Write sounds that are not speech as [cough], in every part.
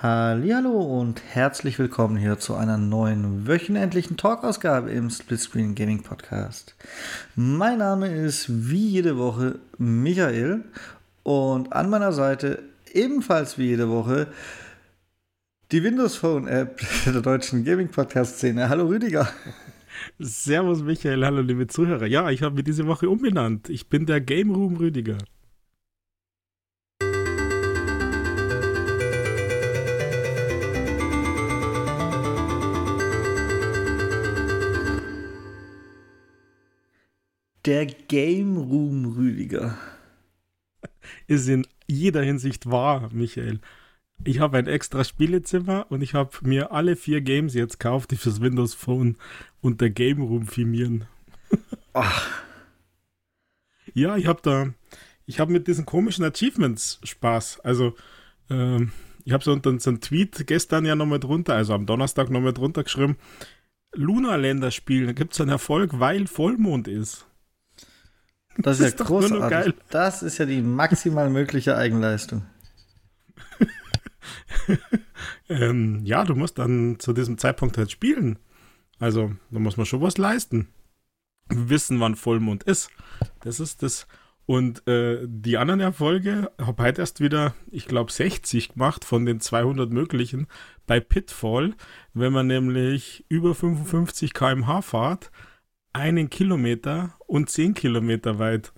Hallo und herzlich willkommen hier zu einer neuen wöchentlichen Talkausgabe im Splitscreen Gaming Podcast. Mein Name ist wie jede Woche Michael und an meiner Seite ebenfalls wie jede Woche die Windows Phone App [laughs] der deutschen Gaming Podcast Szene. Hallo Rüdiger. Servus Michael, hallo liebe Zuhörer. Ja, ich habe mich diese Woche umbenannt. Ich bin der Game Room Rüdiger. Der Game Room Rüdiger. Ist in jeder Hinsicht wahr, Michael. Ich habe ein extra Spielezimmer und ich habe mir alle vier Games jetzt gekauft, die fürs Windows Phone unter Game Room firmieren. Ach. Ja, ich habe da, ich habe mit diesen komischen Achievements Spaß. Also, ähm, ich habe so so einen Tweet gestern ja nochmal drunter, also am Donnerstag nochmal drunter geschrieben, Luna-Länder spielen, da gibt es einen Erfolg, weil Vollmond ist. Das ist, das ist ja [laughs] großartig. Das ist ja die maximal mögliche Eigenleistung. [laughs] ähm, ja, du musst dann zu diesem Zeitpunkt halt spielen. Also, da muss man schon was leisten. Wissen, wann Vollmond ist. Das ist das. Und äh, die anderen Erfolge habe heute erst wieder, ich glaube, 60 gemacht von den 200 möglichen bei Pitfall. Wenn man nämlich über 55 km/h fahrt, einen Kilometer und 10 Kilometer weit.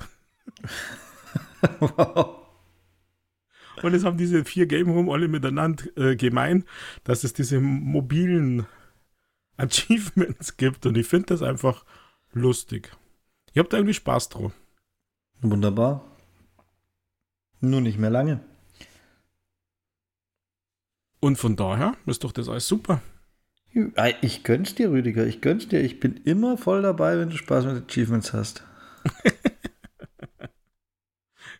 [laughs] wow. Und es haben diese vier Game Room alle miteinander äh, gemein, dass es diese mobilen Achievements gibt. Und ich finde das einfach lustig. Ich habe da irgendwie Spaß drauf. Wunderbar. Nur nicht mehr lange. Und von daher ist doch das alles super. Ich gönn's dir, Rüdiger. Ich gönn's dir. Ich bin immer voll dabei, wenn du Spaß mit Achievements hast. [laughs]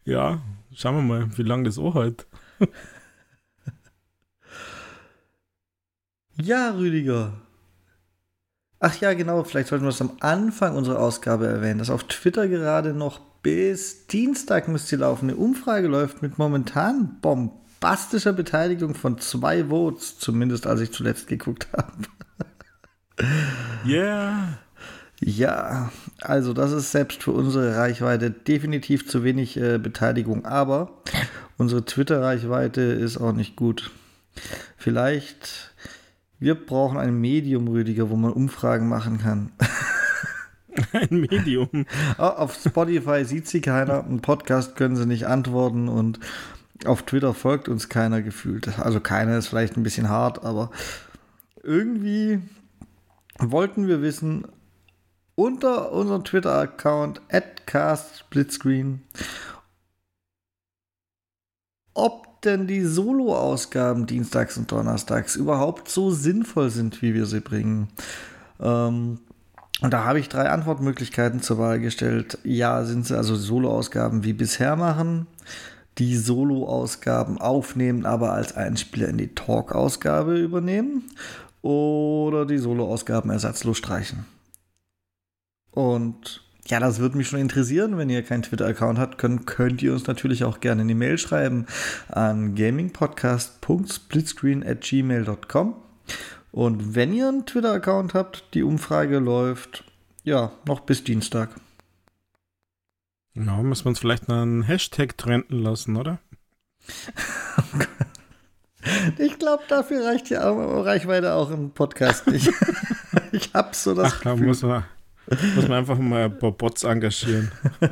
ja, Schauen wir mal, wie lange das auch halt. [laughs] ja, Rüdiger. Ach ja, genau, vielleicht sollten wir es am Anfang unserer Ausgabe erwähnen, dass auf Twitter gerade noch bis Dienstag müsste laufen. Eine Umfrage läuft mit momentan bombastischer Beteiligung von zwei Votes, zumindest als ich zuletzt geguckt habe. [laughs] Yeah. Ja, also das ist selbst für unsere Reichweite definitiv zu wenig äh, Beteiligung, aber unsere Twitter-Reichweite ist auch nicht gut. Vielleicht, wir brauchen ein Medium, Rüdiger, wo man Umfragen machen kann. [laughs] Ein Medium. [laughs] auf Spotify sieht sie keiner, ein Podcast können sie nicht antworten und auf Twitter folgt uns keiner gefühlt. Also keiner ist vielleicht ein bisschen hart, aber irgendwie wollten wir wissen, unter unserem Twitter-Account @castsplitscreen, ob denn die Solo-Ausgaben dienstags und donnerstags überhaupt so sinnvoll sind, wie wir sie bringen. Ähm, und da habe ich drei Antwortmöglichkeiten zur Wahl gestellt. Ja, sind sie also Solo-Ausgaben wie bisher machen, die Solo-Ausgaben aufnehmen, aber als Einspieler in die Talk-Ausgabe übernehmen oder die Solo-Ausgaben ersatzlos streichen. Und ja, das würde mich schon interessieren. Wenn ihr keinen Twitter-Account habt, könnt, könnt ihr uns natürlich auch gerne eine Mail schreiben an gamingpodcast.splitscreen@gmail.com. Und wenn ihr einen Twitter-Account habt, die Umfrage läuft, ja, noch bis Dienstag. Ja, müssen wir uns vielleicht einen Hashtag trenden lassen, oder? [laughs] ich glaube, dafür reicht die Reichweite auch im Podcast nicht. [laughs] ich habe so das Ach, Gefühl. Da muss man muss man einfach mal ein paar Bots engagieren. [laughs]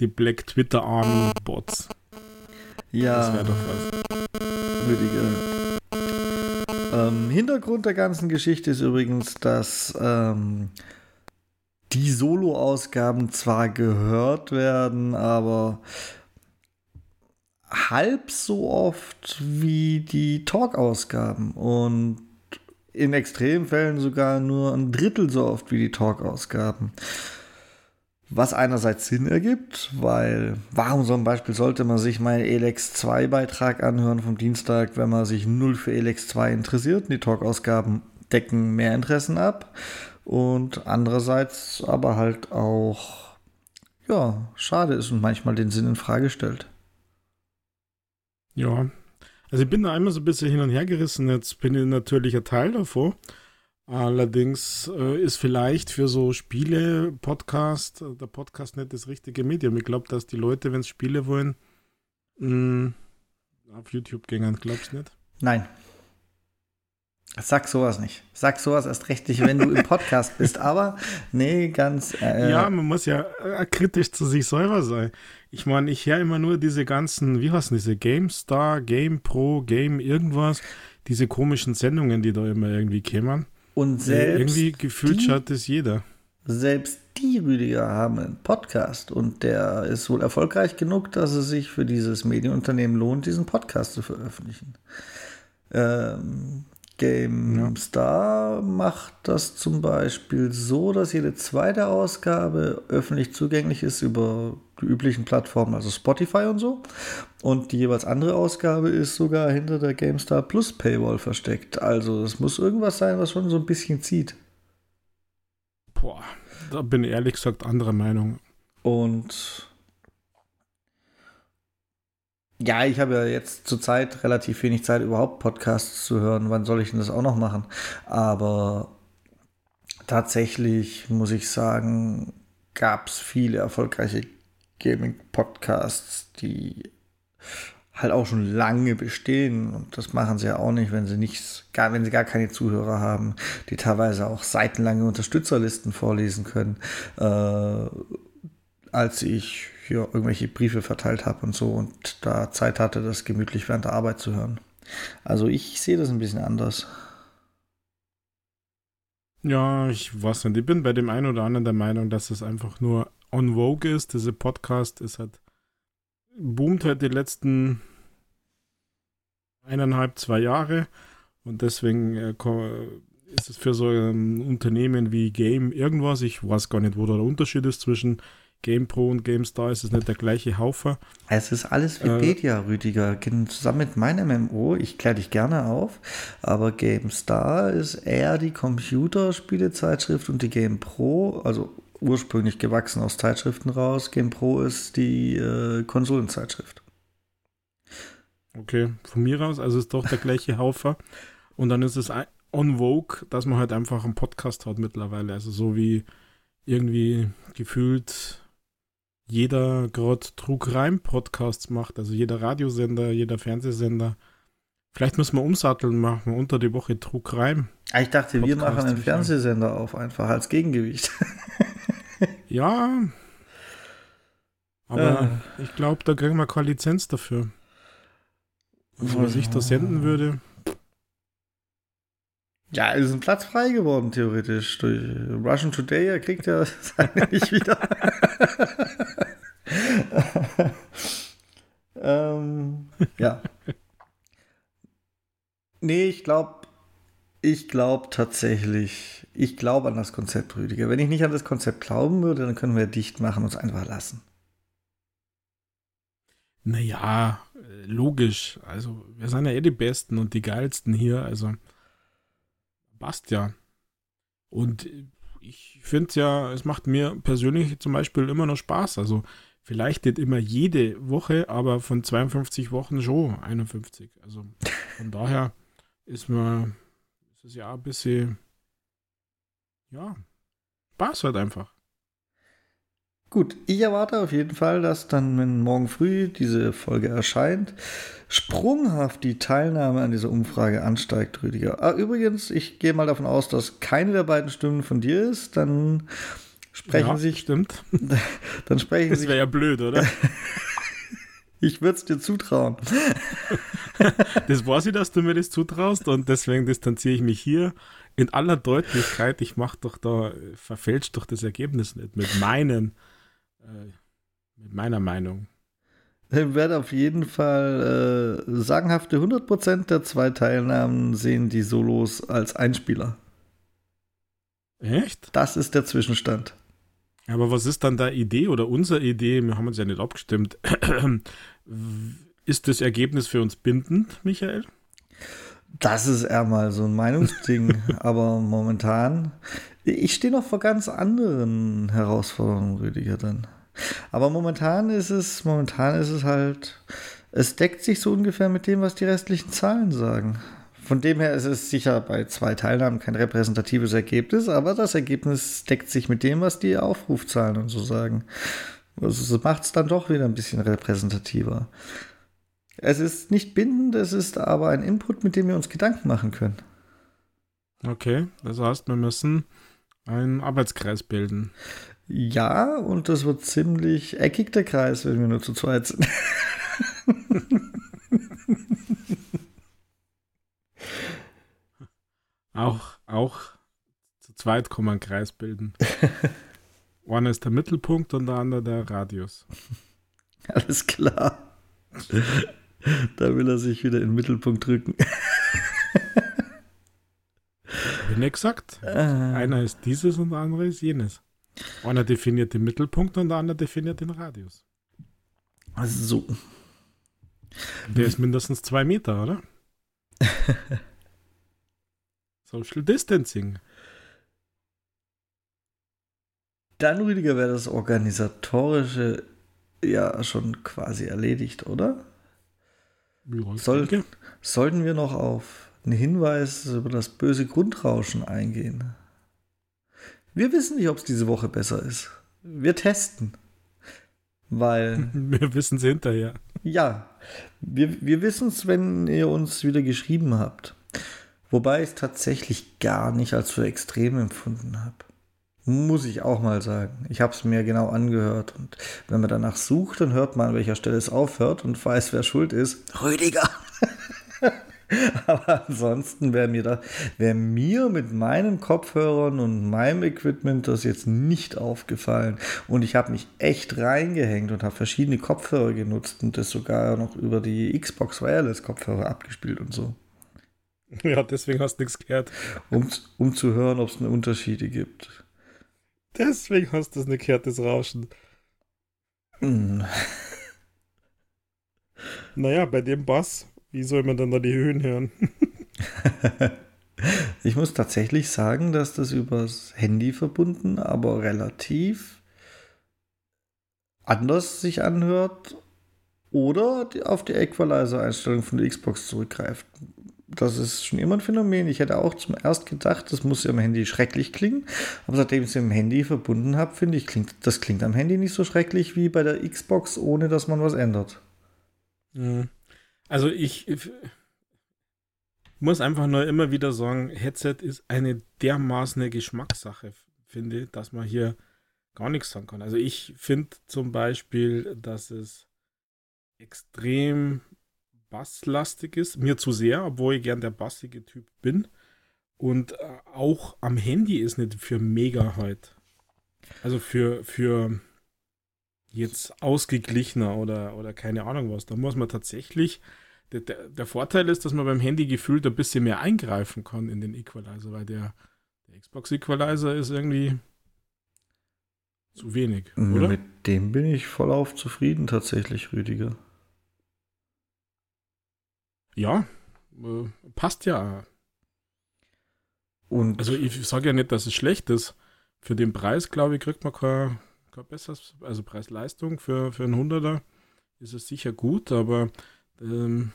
Die Black Twitter Army Bots. Ja. Das wäre doch was. Rüdiger. Ähm, Hintergrund der ganzen Geschichte ist übrigens, dass ähm, die Solo-Ausgaben zwar gehört werden, aber halb so oft wie die Talk-Ausgaben. Und in Extremfällen sogar nur ein Drittel so oft wie die Talk-Ausgaben. Was einerseits Sinn ergibt, weil warum zum Beispiel sollte man sich meinen Elex 2 Beitrag anhören vom Dienstag, wenn man sich null für Elex 2 interessiert? Die Talk-Ausgaben decken mehr Interessen ab. Und andererseits aber halt auch, ja, schade ist und manchmal den Sinn in Frage stellt. Ja, Also ich bin da einmal so ein bisschen hin und her gerissen. Jetzt bin ich natürlich ein Teil davon. Allerdings äh, ist vielleicht für so Spiele Podcast, der Podcast nicht das richtige Medium. Ich glaube, dass die Leute, wenn sie Spiele wollen, mh, mm, auf YouTube gehen. Glaubst du nicht? Nein. Sag sowas nicht. Sag sowas erst recht nicht, wenn du im [laughs] Podcast bist. Aber nee, ganz. Äh, ja, man muss ja äh, kritisch zu sich selber sein. Ich meine, ich höre immer nur diese ganzen, wie heißen diese GameStar, Game Pro, Game irgendwas, diese komischen Sendungen, die da immer irgendwie kämen. Und selbst. Irgendwie gefühlt die, schaut es jeder. Selbst die Rüdiger haben einen Podcast und der ist wohl erfolgreich genug, dass es sich für dieses Medienunternehmen lohnt, diesen Podcast zu veröffentlichen. Ähm, GameStar ja. macht das zum Beispiel so, dass jede zweite Ausgabe öffentlich zugänglich ist über die üblichen Plattformen, also Spotify und so. Und die jeweils andere Ausgabe ist sogar hinter der GameStar Plus Paywall versteckt. Also es muss irgendwas sein, was schon so ein bisschen zieht. Boah, da bin ich ehrlich gesagt anderer Meinung. Und ja, ich habe ja jetzt zurzeit relativ wenig Zeit, überhaupt Podcasts zu hören. Wann soll ich denn das auch noch machen? Aber tatsächlich muss ich sagen, gab es viele erfolgreiche Gaming-Podcasts, die halt auch schon lange bestehen. Und das machen sie ja auch nicht, wenn sie nichts, gar, wenn sie gar keine Zuhörer haben, die teilweise auch seitenlange Unterstützerlisten vorlesen können. Äh, als ich hier irgendwelche Briefe verteilt habe und so und da Zeit hatte, das gemütlich während der Arbeit zu hören. Also ich sehe das ein bisschen anders. Ja, ich weiß nicht. Ich bin bei dem einen oder anderen der Meinung, dass es einfach nur on vogue ist. Diese Podcast ist halt boomt halt die letzten eineinhalb, zwei Jahre und deswegen äh, ist es für so ein Unternehmen wie Game irgendwas. Ich weiß gar nicht, wo da der Unterschied ist zwischen GamePro und GameStar ist es nicht der gleiche Haufer. Es ist alles Wikipedia, äh, Rüdiger. Zusammen mit meinem MMO, ich kläre dich gerne auf, aber GameStar ist eher die Computerspielezeitschrift und die GamePro, also ursprünglich gewachsen aus Zeitschriften raus. GamePro ist die äh, Konsolenzeitschrift. Okay, von mir aus, also ist doch der gleiche Haufer. Und dann ist es on Vogue, dass man halt einfach einen Podcast hat mittlerweile. Also so wie irgendwie gefühlt jeder gerade Trug-Reim-Podcasts macht, also jeder Radiosender, jeder Fernsehsender. Vielleicht müssen wir umsatteln machen, unter die Woche Trug-Reim. Ah, ich dachte, wir machen einen Fernsehsender auf, einfach als Gegengewicht. [laughs] ja, aber äh. ich glaube, da kriegen wir keine Lizenz dafür. Also, was ich da senden würde. Ja, ist ein Platz frei geworden, theoretisch. Durch Russian Today, er kriegt ja [laughs] seine nicht wieder. Ähm, ja. Nee, ich glaube, ich glaube tatsächlich, ich glaube an das Konzept, Rüdiger. Wenn ich nicht an das Konzept glauben würde, dann können wir dicht machen und es einfach lassen. Naja, logisch. Also, wir sind ja eh die Besten und die Geilsten hier. Also, passt ja. Und ich finde es ja, es macht mir persönlich zum Beispiel immer noch Spaß. Also vielleicht nicht immer jede Woche, aber von 52 Wochen schon 51. Also von daher ist mir ist es ja ein bisschen, ja, Spaß halt einfach. Gut, ich erwarte auf jeden Fall, dass dann, wenn morgen früh diese Folge erscheint, sprunghaft die Teilnahme an dieser Umfrage ansteigt, Rüdiger. Ah, übrigens, ich gehe mal davon aus, dass keine der beiden Stimmen von dir ist. Dann sprechen ja, sich. Stimmt. [laughs] Dann sprechen das wäre ja blöd, oder? [laughs] ich würde es dir zutrauen. [laughs] das weiß ich, dass du mir das zutraust und deswegen distanziere ich mich hier in aller Deutlichkeit. Ich mache doch da, verfälscht doch das Ergebnis nicht mit meinen äh, mit meiner Meinung. Ich werde auf jeden Fall äh, sagenhafte 100% der zwei Teilnahmen sehen die Solos als Einspieler. Echt? Das ist der Zwischenstand. Aber was ist dann da Idee oder unsere Idee? Wir haben uns ja nicht abgestimmt. ist das Ergebnis für uns bindend, Michael? Das ist eher mal so ein Meinungsding. [laughs] Aber momentan, ich stehe noch vor ganz anderen Herausforderungen, Rüdiger, dann. Aber momentan ist es, momentan ist es halt Es deckt sich so ungefähr mit dem, was die restlichen Zahlen sagen. Von dem her ist es sicher bei zwei Teilnahmen kein repräsentatives Ergebnis, aber das Ergebnis deckt sich mit dem, was die Aufrufzahlen und so sagen. Also macht es dann doch wieder ein bisschen repräsentativer. Es ist nicht bindend, es ist aber ein Input, mit dem wir uns Gedanken machen können. Okay, das heißt, wir müssen einen Arbeitskreis bilden. Ja, und das wird ziemlich eckig der Kreis, wenn wir nur zu zweit sind. [laughs] auch, auch zu zweit kann man einen Kreis bilden. [laughs] Einer ist der Mittelpunkt und der andere der Radius. [laughs] Alles klar. [laughs] Da will er sich wieder in den Mittelpunkt drücken. Bin ich gesagt. Äh. Einer ist dieses und der andere ist jenes. Einer definiert den Mittelpunkt und der andere definiert den Radius. So. Der ist mindestens zwei Meter, oder? Social Distancing. Dann, Rüdiger, wäre das Organisatorische ja schon quasi erledigt, oder? Ja, Soll, sollten wir noch auf einen Hinweis über das böse Grundrauschen eingehen? Wir wissen nicht, ob es diese Woche besser ist. Wir testen. Weil. [laughs] Wir wissen es hinterher. Ja. Wir, wir wissen es, wenn ihr uns wieder geschrieben habt. Wobei ich es tatsächlich gar nicht als so extrem empfunden habe. Muss ich auch mal sagen. Ich habe es mir genau angehört. Und wenn man danach sucht, dann hört man, an welcher Stelle es aufhört und weiß, wer schuld ist. Rüdiger. [laughs] Aber ansonsten wäre mir, da, wär mir mit meinen Kopfhörern und meinem Equipment das jetzt nicht aufgefallen. Und ich habe mich echt reingehängt und habe verschiedene Kopfhörer genutzt und das sogar noch über die Xbox Wireless Kopfhörer abgespielt und so. [laughs] Ja, deswegen hast du nichts gehört. Um, um zu hören, ob es eine Unterschiede gibt. Deswegen hast du das nicht gehört, das Rauschen. [laughs] Mm. naja, bei dem Bass, wie soll man dann da die Höhen hören? [laughs] ich muss tatsächlich sagen, dass das übers Handy verbunden, aber relativ anders sich anhört oder auf die Equalizer-Einstellung von der Xbox zurückgreift das ist schon immer ein Phänomen. Ich hätte auch zum erst gedacht, das muss ja am Handy schrecklich klingen. Aber seitdem ich es im Handy verbunden habe, finde ich, klingt, das klingt am Handy nicht so schrecklich wie bei der Xbox, ohne dass man was ändert. Mhm. Also ich, ich muss einfach nur immer wieder sagen, Headset ist eine dermaßen Geschmackssache, finde, dass man hier gar nichts sagen kann. Also ich finde zum Beispiel, dass es extrem basslastig ist. Mir zu sehr, obwohl ich gern der bassige Typ bin. Und äh, auch am Handy ist nicht für mega halt. Also für, für jetzt ausgeglichener oder, oder keine Ahnung was. Da muss man tatsächlich. Der, der, der Vorteil ist, dass man beim Handy gefühlt ein bisschen mehr eingreifen kann in den Equalizer, weil der, der Xbox Equalizer ist irgendwie zu wenig. Oder? Mit dem bin ich voll auf zufrieden tatsächlich, Rüdiger. Ja, äh, passt ja. Und also ich sage ja nicht, dass es schlecht ist. Für den Preis, glaube ich, kriegt man kein, kein besseres, also Preis-Leistung für, für einen Hunderter ist es sicher gut, aber ähm,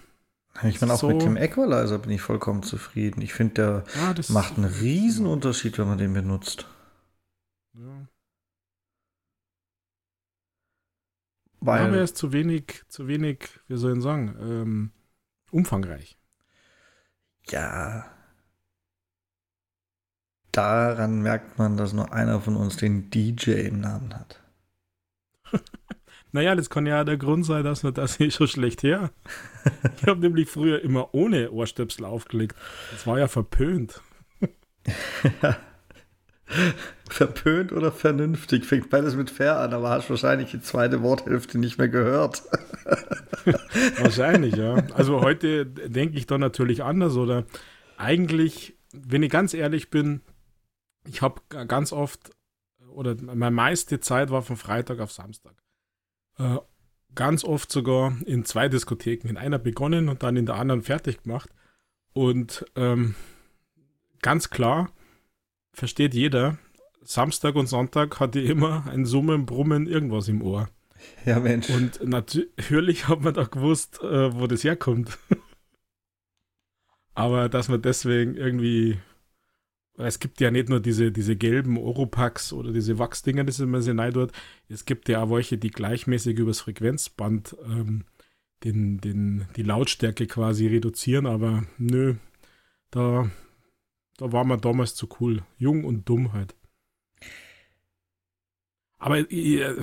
ich meine, auch so mit dem Equalizer bin ich vollkommen zufrieden. Ich finde, der ah, macht einen riesen Unterschied, wenn man den benutzt. Ja. Weil, aber er ist zu wenig, zu wenig, wie soll ich sagen, ähm, umfangreich. Ja. Daran merkt man, dass nur einer von uns den DJ im Namen hat. [laughs] naja, das kann ja der Grund sein, dass man das hier schon schlecht her. Ich habe nämlich früher immer ohne Ohrstöpsel aufgelegt. Das war ja verpönt. [laughs] Verpönt oder vernünftig? Fängt beides mit fair an, aber hast wahrscheinlich die zweite Worthälfte nicht mehr gehört. [laughs] wahrscheinlich, ja. Also heute denke ich da natürlich anders oder eigentlich, wenn ich ganz ehrlich bin, ich habe ganz oft oder meine meiste Zeit war von Freitag auf Samstag. Äh, ganz oft sogar in zwei Diskotheken, in einer begonnen und dann in der anderen fertig gemacht. Und ähm, ganz klar, versteht jeder, Samstag und Sonntag hatte ich immer ein Summen, Brummen, irgendwas im Ohr. Ja, Mensch. Und natürlich hat man da gewusst, äh, wo das herkommt. [laughs] Aber dass man deswegen irgendwie. Es gibt ja nicht nur diese, diese gelben Oropax oder diese Wachsdinger, das immer sehr neu dort. Es gibt ja auch welche, die gleichmäßig übers Frequenzband ähm, den, den, die Lautstärke quasi reduzieren, aber nö, da, da war man damals zu cool. Jung und dumm halt. Aber äh,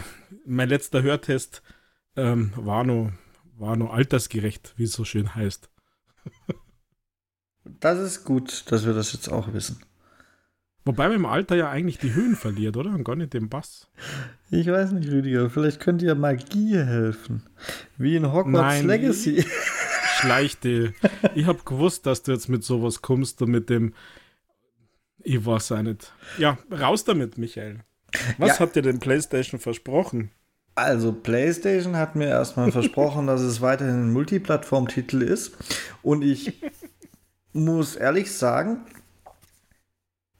mein letzter Hörtest ähm, war, nur, war nur altersgerecht, wie es so schön heißt. [laughs] das ist gut, dass wir das jetzt auch wissen. Wobei man im Alter ja eigentlich die Höhen verliert, oder? Und gar nicht den Bass. Ich weiß nicht, Rüdiger. Vielleicht könnte ja Magie helfen. Wie in Hogwarts Nein, Legacy. Schleichte. ich habe gewusst, dass du jetzt mit sowas kommst und mit dem. Ich weiß auch nicht. Ja, raus damit, Michael. Was ja. hat dir denn PlayStation versprochen? Also, PlayStation hat mir erstmal versprochen, [laughs] dass es weiterhin ein Multiplattform-Titel ist. Und ich muss ehrlich sagen,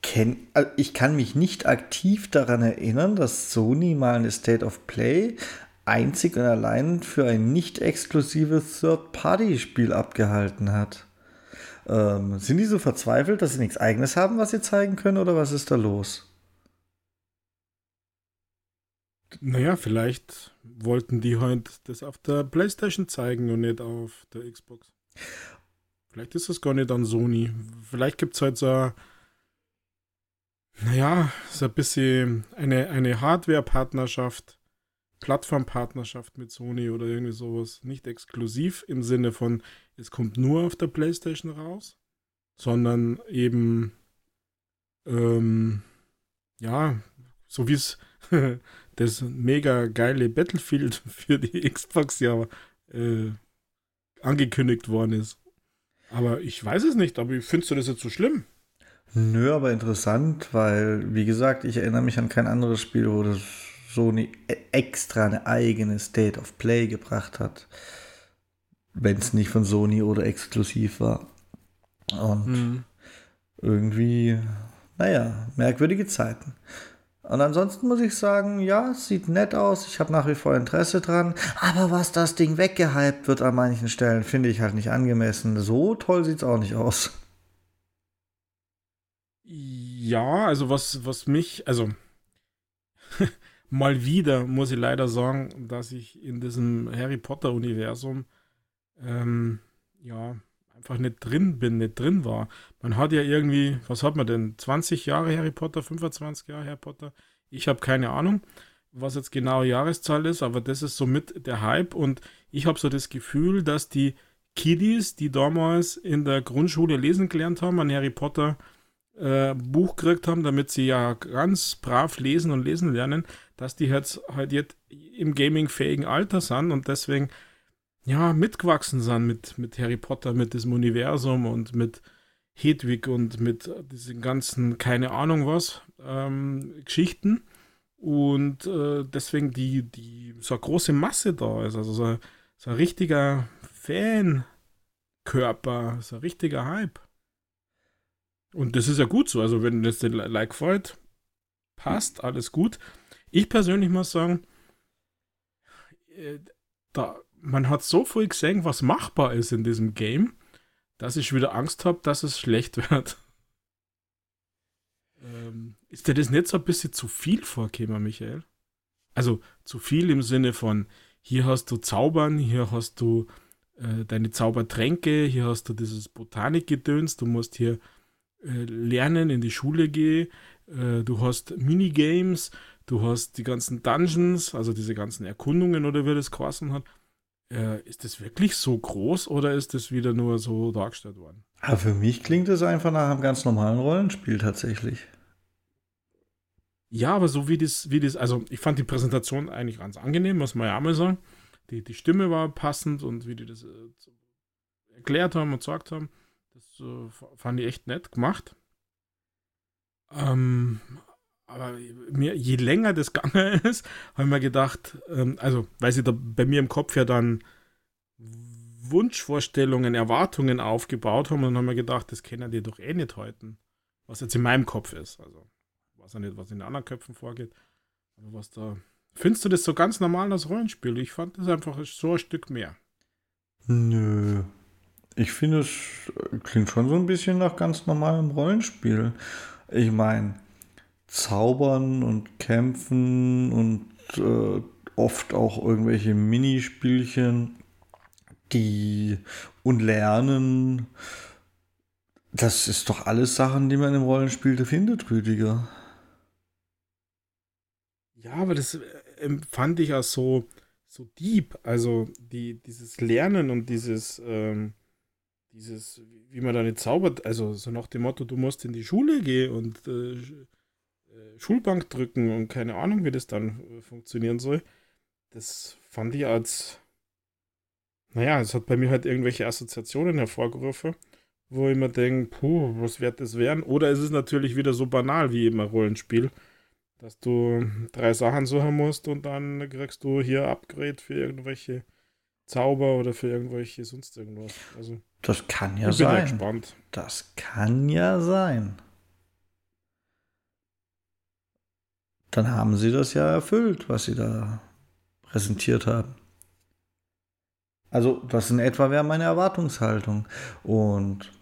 kenn, also ich kann mich nicht aktiv daran erinnern, dass Sony mal eine State of Play einzig und allein für ein nicht exklusives Third-Party-Spiel abgehalten hat. Ähm, sind die so verzweifelt, dass sie nichts eigenes haben, was sie zeigen können, oder was ist da los? Naja, vielleicht wollten die heute das auf der PlayStation zeigen und nicht auf der Xbox. Vielleicht ist das gar nicht an Sony. Vielleicht gibt es halt so, naja, so ein bisschen eine, eine Hardware-Partnerschaft, Plattform-Partnerschaft mit Sony oder irgendwie sowas. Nicht exklusiv im Sinne von, es kommt nur auf der PlayStation raus, sondern eben, ähm, ja, so wie es [laughs] das mega geile Battlefield [laughs] für die Xbox ja äh, angekündigt worden ist. Aber ich weiß es nicht, aber findest du das jetzt so schlimm? Nö, aber interessant, weil, wie gesagt, ich erinnere mich an kein anderes Spiel, wo das Sony e- extra eine eigene State of Play gebracht hat. Wenn es nicht von Sony oder exklusiv war. Und mhm. irgendwie, naja, merkwürdige Zeiten. Und ansonsten muss ich sagen, ja, sieht nett aus. Ich habe nach wie vor Interesse dran. Aber was das Ding weggehypt wird an manchen Stellen, finde ich halt nicht angemessen. So toll sieht es auch nicht aus. Ja, also was, was mich, also [laughs] mal wieder muss ich leider sagen, dass ich in diesem Harry Potter-Universum ähm, ja einfach nicht drin bin, nicht drin war. Man hat ja irgendwie, was hat man denn? 20 Jahre Harry Potter, 25 Jahre Harry Potter? Ich habe keine Ahnung, was jetzt genau Jahreszahl ist, aber das ist somit der Hype und ich habe so das Gefühl, dass die Kiddies, die damals in der Grundschule lesen gelernt haben, an Harry Potter äh, Buch gekriegt haben, damit sie ja ganz brav lesen und lesen lernen, dass die jetzt halt jetzt im gaming-fähigen Alter sind und deswegen ja, mitgewachsen sind mit, mit Harry Potter, mit diesem Universum und mit Hedwig und mit diesen ganzen, keine Ahnung was, ähm, Geschichten. Und äh, deswegen die, die, so eine große Masse da ist. Also so, so ein richtiger Fankörper, so ein richtiger Hype. Und das ist ja gut so. Also, wenn das den Like freut, passt, alles gut. Ich persönlich muss sagen, äh, da, man hat so viel gesehen, was machbar ist in diesem Game, dass ich wieder Angst habe, dass es schlecht [laughs] wird. ähm, ist dir das nicht so ein bisschen zu viel vorgekommen, Michael? Also zu viel im Sinne von, hier hast du Zaubern, hier hast du äh, deine Zaubertränke, hier hast du dieses Botanikgedöns, du musst hier lernen, in die Schule gehen, äh, du hast Minigames, du hast die ganzen Dungeons, also diese ganzen Erkundungen oder wie das geheißen hat äh, ist das wirklich so groß oder ist das wieder nur so dargestellt worden? Aber für mich klingt es einfach nach einem ganz normalen Rollenspiel tatsächlich. Ja, aber so wie das, wie das, also ich fand die Präsentation eigentlich ganz angenehm, muss man ja einmal sagen. Die, die Stimme war passend und wie die das äh, erklärt haben und gesagt haben, das äh, fand ich echt nett gemacht. Ähm, aber mir, je länger das gegangen [laughs] ist, habe ich mir gedacht, ähm, also, weil sie da bei mir im Kopf ja dann Wunschvorstellungen, Erwartungen aufgebaut haben und haben mir gedacht, das kennen die doch eh nicht heute. Was jetzt in meinem Kopf ist. Also, weiß ja nicht, was in anderen Köpfen vorgeht. Aber was da Findest du das so ganz normal als Rollenspiel? Ich fand das einfach so ein Stück mehr. Nö. Ich finde, es klingt schon so ein bisschen nach ganz normalem Rollenspiel. Ich meine, Zaubern und Kämpfen und äh, oft auch irgendwelche Minispielchen, die und Lernen. Das ist doch alles Sachen, die man im Rollenspiel findet, Rüdiger. Ja, aber das äh, empfand ich als so, so deep. Also die, dieses Lernen und dieses, ähm, dieses, wie man da nicht zaubert, also so nach dem Motto, du musst in die Schule gehen und äh, äh Schulbank drücken und keine Ahnung, wie das dann äh, funktionieren soll. Das fand ich als, naja, es hat bei mir halt irgendwelche Assoziationen hervorgerufen, wo ich mir denke, puh, was wird das werden? Oder es ist natürlich wieder so banal wie eben Rollenspiel dass du drei Sachen suchen musst und dann kriegst du hier Upgrade für irgendwelche Zauber oder für irgendwelche sonst irgendwas. Also, das kann ja ich bin sein. gespannt. Das kann ja sein. Dann haben sie das ja erfüllt, was sie da präsentiert haben. Also, das in etwa wäre meine Erwartungshaltung. Und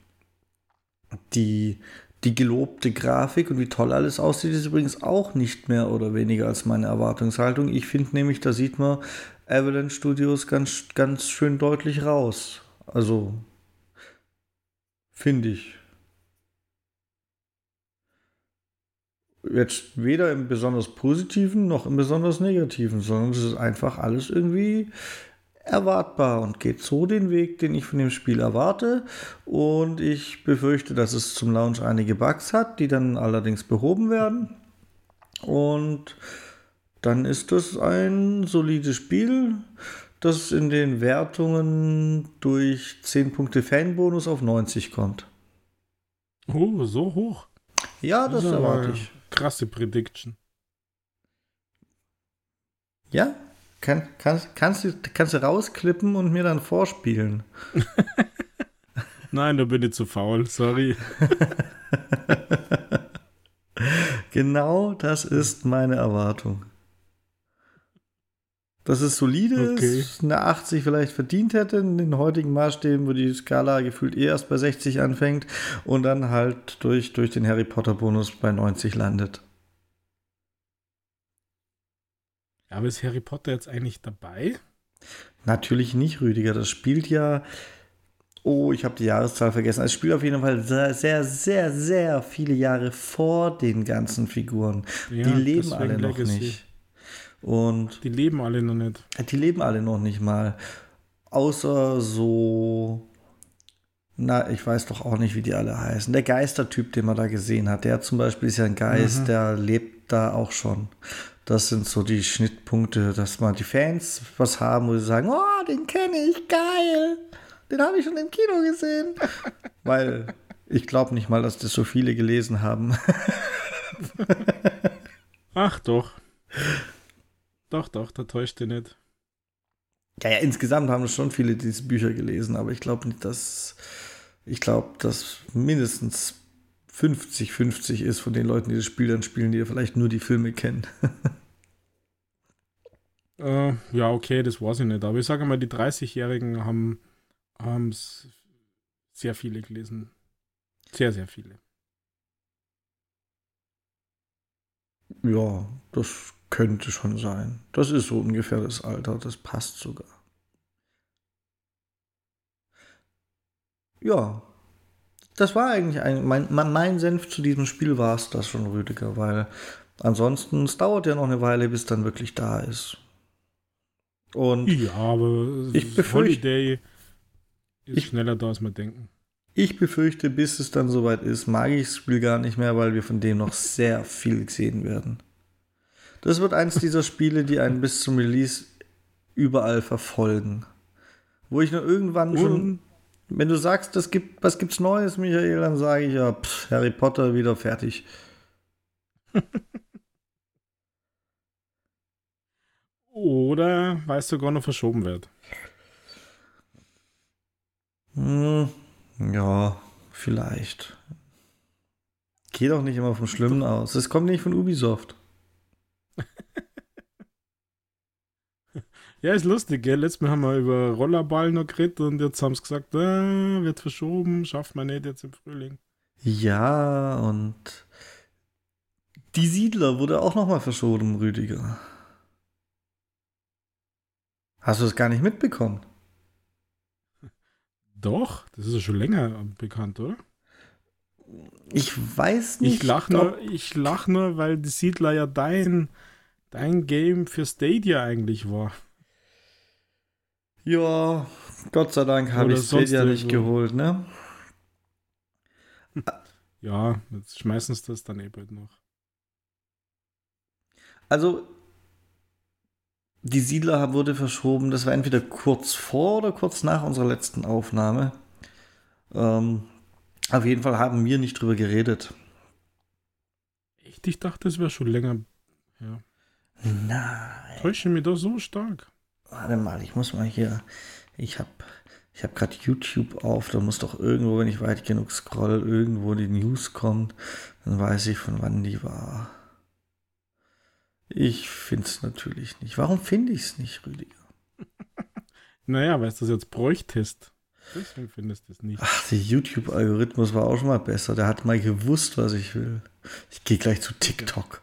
die, die gelobte Grafik und wie toll alles aussieht, ist übrigens auch nicht mehr oder weniger als meine Erwartungshaltung. Ich finde nämlich, da sieht man Avalanche Studios ganz, ganz schön deutlich raus. Also, finde ich. Jetzt weder im besonders positiven noch im besonders negativen, sondern es ist einfach alles irgendwie erwartbar und geht so den Weg, den ich von dem Spiel erwarte. Und ich befürchte, dass es zum Launch einige Bugs hat, die dann allerdings behoben werden. Und dann ist es ein solides Spiel, das in den Wertungen durch 10 Punkte Fanbonus auf 90 kommt. Oh, so hoch. Ja, das, das erwarte ich. Krasse Prediction. Ja, kann, kannst, kannst, du, kannst du rausklippen und mir dann vorspielen? [laughs] Nein, da bin ich zu faul, sorry. [laughs] genau das ist meine Erwartung. Dass es solide okay. ist, eine 80 vielleicht verdient hätte, in den heutigen Maßstäben, wo die Skala gefühlt eh erst bei 60 anfängt und dann halt durch, durch den Harry Potter Bonus bei 90 landet. Aber ist Harry Potter jetzt eigentlich dabei? Natürlich nicht, Rüdiger. Das spielt ja. Oh, ich habe die Jahreszahl vergessen. Es spielt auf jeden Fall sehr, sehr, sehr, sehr viele Jahre vor den ganzen Figuren. Ja, die leben alle noch Legacy. nicht. Und die leben alle noch nicht. Die leben alle noch nicht mal. Außer so. Na, ich weiß doch auch nicht, wie die alle heißen. Der Geistertyp, den man da gesehen hat, der zum Beispiel ist ja ein Geist, mhm. der lebt da auch schon. Das sind so die Schnittpunkte, dass mal die Fans was haben, wo sie sagen, oh, den kenne ich, geil. Den habe ich schon im Kino gesehen. [laughs] Weil ich glaube nicht mal, dass das so viele gelesen haben. Ach doch. Doch, doch, da täuscht ihr nicht. Ja, ja, insgesamt haben schon viele diese Bücher gelesen, aber ich glaube nicht, dass. Ich glaube, dass mindestens 50-50 ist von den Leuten, die das Spiel dann spielen, die ja vielleicht nur die Filme kennen. [laughs] äh, ja, okay, das weiß ich nicht. Aber ich sage mal, die 30-Jährigen haben es sehr viele gelesen. Sehr, sehr viele. Ja, das könnte schon sein. Das ist so ungefähr das Alter. Das passt sogar. Ja, das war eigentlich ein, mein, mein Senf zu diesem Spiel war es das schon, Rüdiger, weil ansonsten es dauert ja noch eine Weile, bis dann wirklich da ist. Und ja, aber ich befürchte, Holiday ist ich, schneller da, als wir denken. Ich befürchte, bis es dann soweit ist, mag ich das Spiel gar nicht mehr, weil wir von dem noch sehr viel sehen werden. Das wird eins dieser Spiele, die einen bis zum Release überall verfolgen. Wo ich nur irgendwann schon wenn du sagst, das gibt, was gibt's Neues, Michael, dann sage ich ja, pff, Harry Potter wieder fertig. [laughs] Oder weil es sogar noch verschoben wird. Hm, ja, vielleicht. Geht auch nicht immer vom Schlimmen aus. Es kommt nicht von Ubisoft. Ja, ist lustig, gell? Letztes Mal haben wir über Rollerball noch geredet und jetzt haben sie gesagt, äh, wird verschoben, schafft man nicht jetzt im Frühling. Ja, und die Siedler wurde auch nochmal verschoben, Rüdiger. Hast du das gar nicht mitbekommen? Doch, das ist ja schon länger bekannt, oder? Ich weiß nicht. Ich lach nur, ich lach nur, weil die Siedler ja dein, dein Game für Stadia eigentlich war. Ja, Gott sei Dank habe ich Stadia nicht geholt, ne? Ja, jetzt schmeißen sie das dann eh bald noch. Also, die Siedler wurde verschoben. Das war entweder kurz vor oder kurz nach unserer letzten Aufnahme. Ähm, auf jeden Fall haben wir nicht drüber geredet. Echt? Ich dachte, es wäre schon länger. Ja. Nein. Täusche mich doch so stark. Warte mal, ich muss mal hier. Ich habe ich hab gerade YouTube auf. Da muss doch irgendwo, wenn ich weit genug scroll, irgendwo die News kommen. Dann weiß ich, von wann die war. Ich finde es natürlich nicht. Warum finde ich es nicht, Rüdiger? [laughs] naja, weil es das jetzt bräuchtest. Deswegen findest du es nicht. Ach, der YouTube-Algorithmus war auch schon mal besser. Der hat mal gewusst, was ich will. Ich gehe gleich zu TikTok.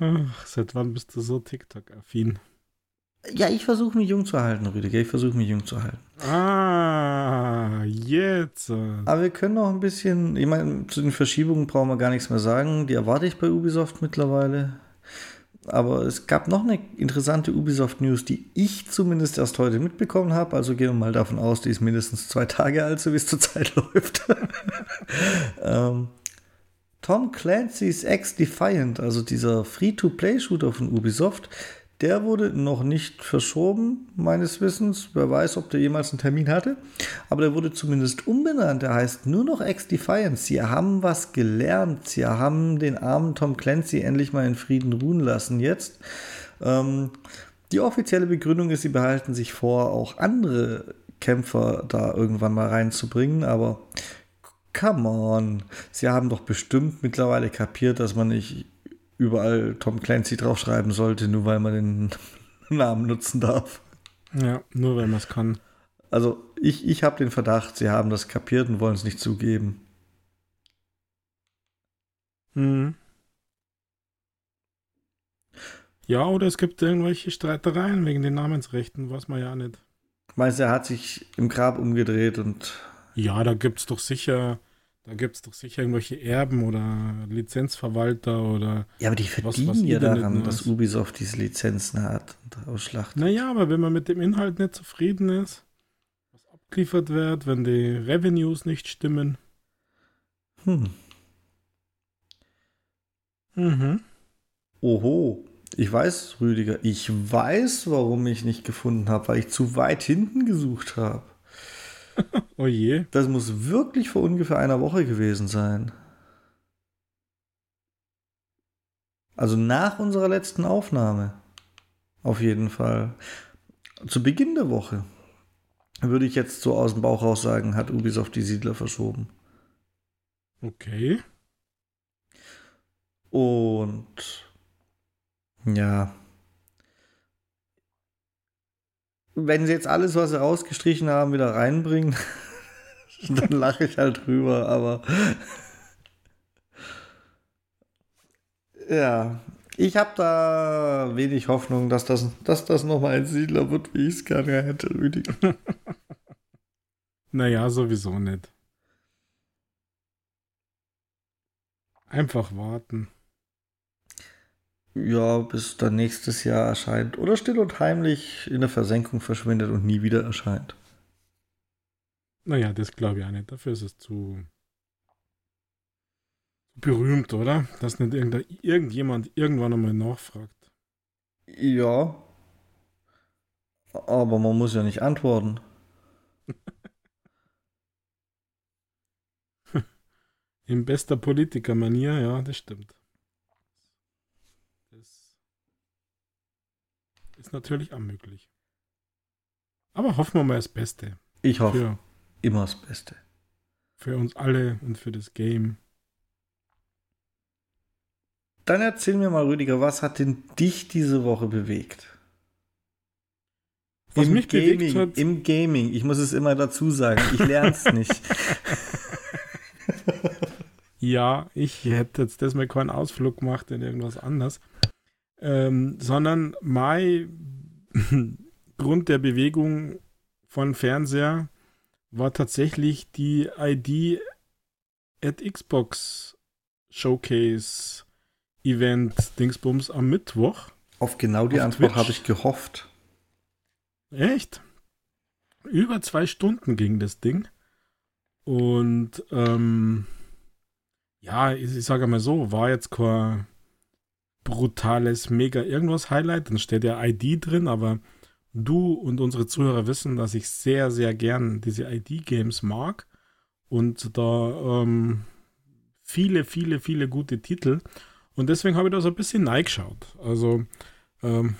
Ach, seit wann bist du so TikTok-affin? Ja, ich versuche mich jung zu halten, Rüdiger. Ich versuche mich jung zu halten. Ah, jetzt. Aber wir können noch ein bisschen, ich meine, zu den Verschiebungen brauchen wir gar nichts mehr sagen. Die erwarte ich bei Ubisoft mittlerweile. Aber es gab noch eine interessante Ubisoft-News, die ich zumindest erst heute mitbekommen habe. Also gehen wir mal davon aus, die ist mindestens zwei Tage alt, so wie es zurzeit [laughs] läuft. [laughs] ähm, Tom Clancy's X Defiant, also dieser Free-to-Play-Shooter von Ubisoft, der wurde noch nicht verschoben, meines Wissens. Wer weiß, ob der jemals einen Termin hatte. Aber der wurde zumindest umbenannt. Der heißt nur noch X-Defiance. Sie haben was gelernt. Sie haben den armen Tom Clancy endlich mal in Frieden ruhen lassen jetzt. Ähm, die offizielle Begründung ist, sie behalten sich vor, auch andere Kämpfer da irgendwann mal reinzubringen. Aber come on. Sie haben doch bestimmt mittlerweile kapiert, dass man nicht überall Tom Clancy draufschreiben sollte, nur weil man den [laughs] Namen nutzen darf. Ja, nur weil man es kann. Also ich, ich habe den Verdacht, sie haben das kapiert und wollen es nicht zugeben. Hm. Ja, oder es gibt irgendwelche Streitereien wegen den Namensrechten, was man ja nicht. Meinst du, er hat sich im Grab umgedreht und. Ja, da gibt es doch sicher da gibt es doch sicher irgendwelche Erben oder Lizenzverwalter oder. Ja, aber die verdienen was, was ja daran, dass Ubisoft diese Lizenzen hat und ausschlachtet. Naja, aber wenn man mit dem Inhalt nicht zufrieden ist, was abgeliefert wird, wenn die Revenues nicht stimmen. Hm. Mhm. Oho. Ich weiß, Rüdiger, ich weiß, warum ich nicht gefunden habe, weil ich zu weit hinten gesucht habe. [laughs] oh je. Das muss wirklich vor ungefähr einer Woche gewesen sein. Also nach unserer letzten Aufnahme. Auf jeden Fall. Zu Beginn der Woche. Würde ich jetzt so aus dem Bauch raus sagen, hat Ubisoft die Siedler verschoben. Okay. Und ja, wenn sie jetzt alles, was sie rausgestrichen haben, wieder reinbringen, [laughs] dann lache ich halt drüber, aber ja, ich habe da wenig Hoffnung, dass das, dass das nochmal ein Siedler wird, wie ich es gerne hätte, Rüdiger. [laughs] naja, sowieso nicht. Einfach warten. Ja, bis dann nächstes Jahr erscheint. Oder still und heimlich in der Versenkung verschwindet und nie wieder erscheint. Naja, das glaube ich auch nicht. Dafür ist es zu berühmt, oder? Dass nicht irgendjemand irgendwann einmal nachfragt. Ja. Aber man muss ja nicht antworten. [laughs] In bester Politikermanier, ja, das stimmt. Ist natürlich auch möglich. Aber hoffen wir mal das Beste. Ich hoffe für, immer das Beste. Für uns alle und für das Game. Dann erzähl mir mal, Rüdiger, was hat denn dich diese Woche bewegt? Was Im mich Gaming, bewegt hat- Im Gaming. Ich muss es immer dazu sagen. Ich lerne es nicht. [laughs] Ja, ich hätte jetzt das mal keinen Ausflug gemacht in irgendwas anderes. Ähm, sondern mein [laughs] Grund der Bewegung von Fernseher war tatsächlich die ID at Xbox Showcase Event Dingsbums am Mittwoch. Auf genau die Auf Antwort habe ich gehofft. Echt? Über zwei Stunden ging das Ding. Und ähm, ja, ich, ich sage mal so, war jetzt kein brutales, mega irgendwas Highlight. Dann steht ja ID drin, aber du und unsere Zuhörer wissen, dass ich sehr, sehr gern diese ID-Games mag. Und da ähm, viele, viele, viele gute Titel. Und deswegen habe ich da so ein bisschen neigeschaut. Also ähm,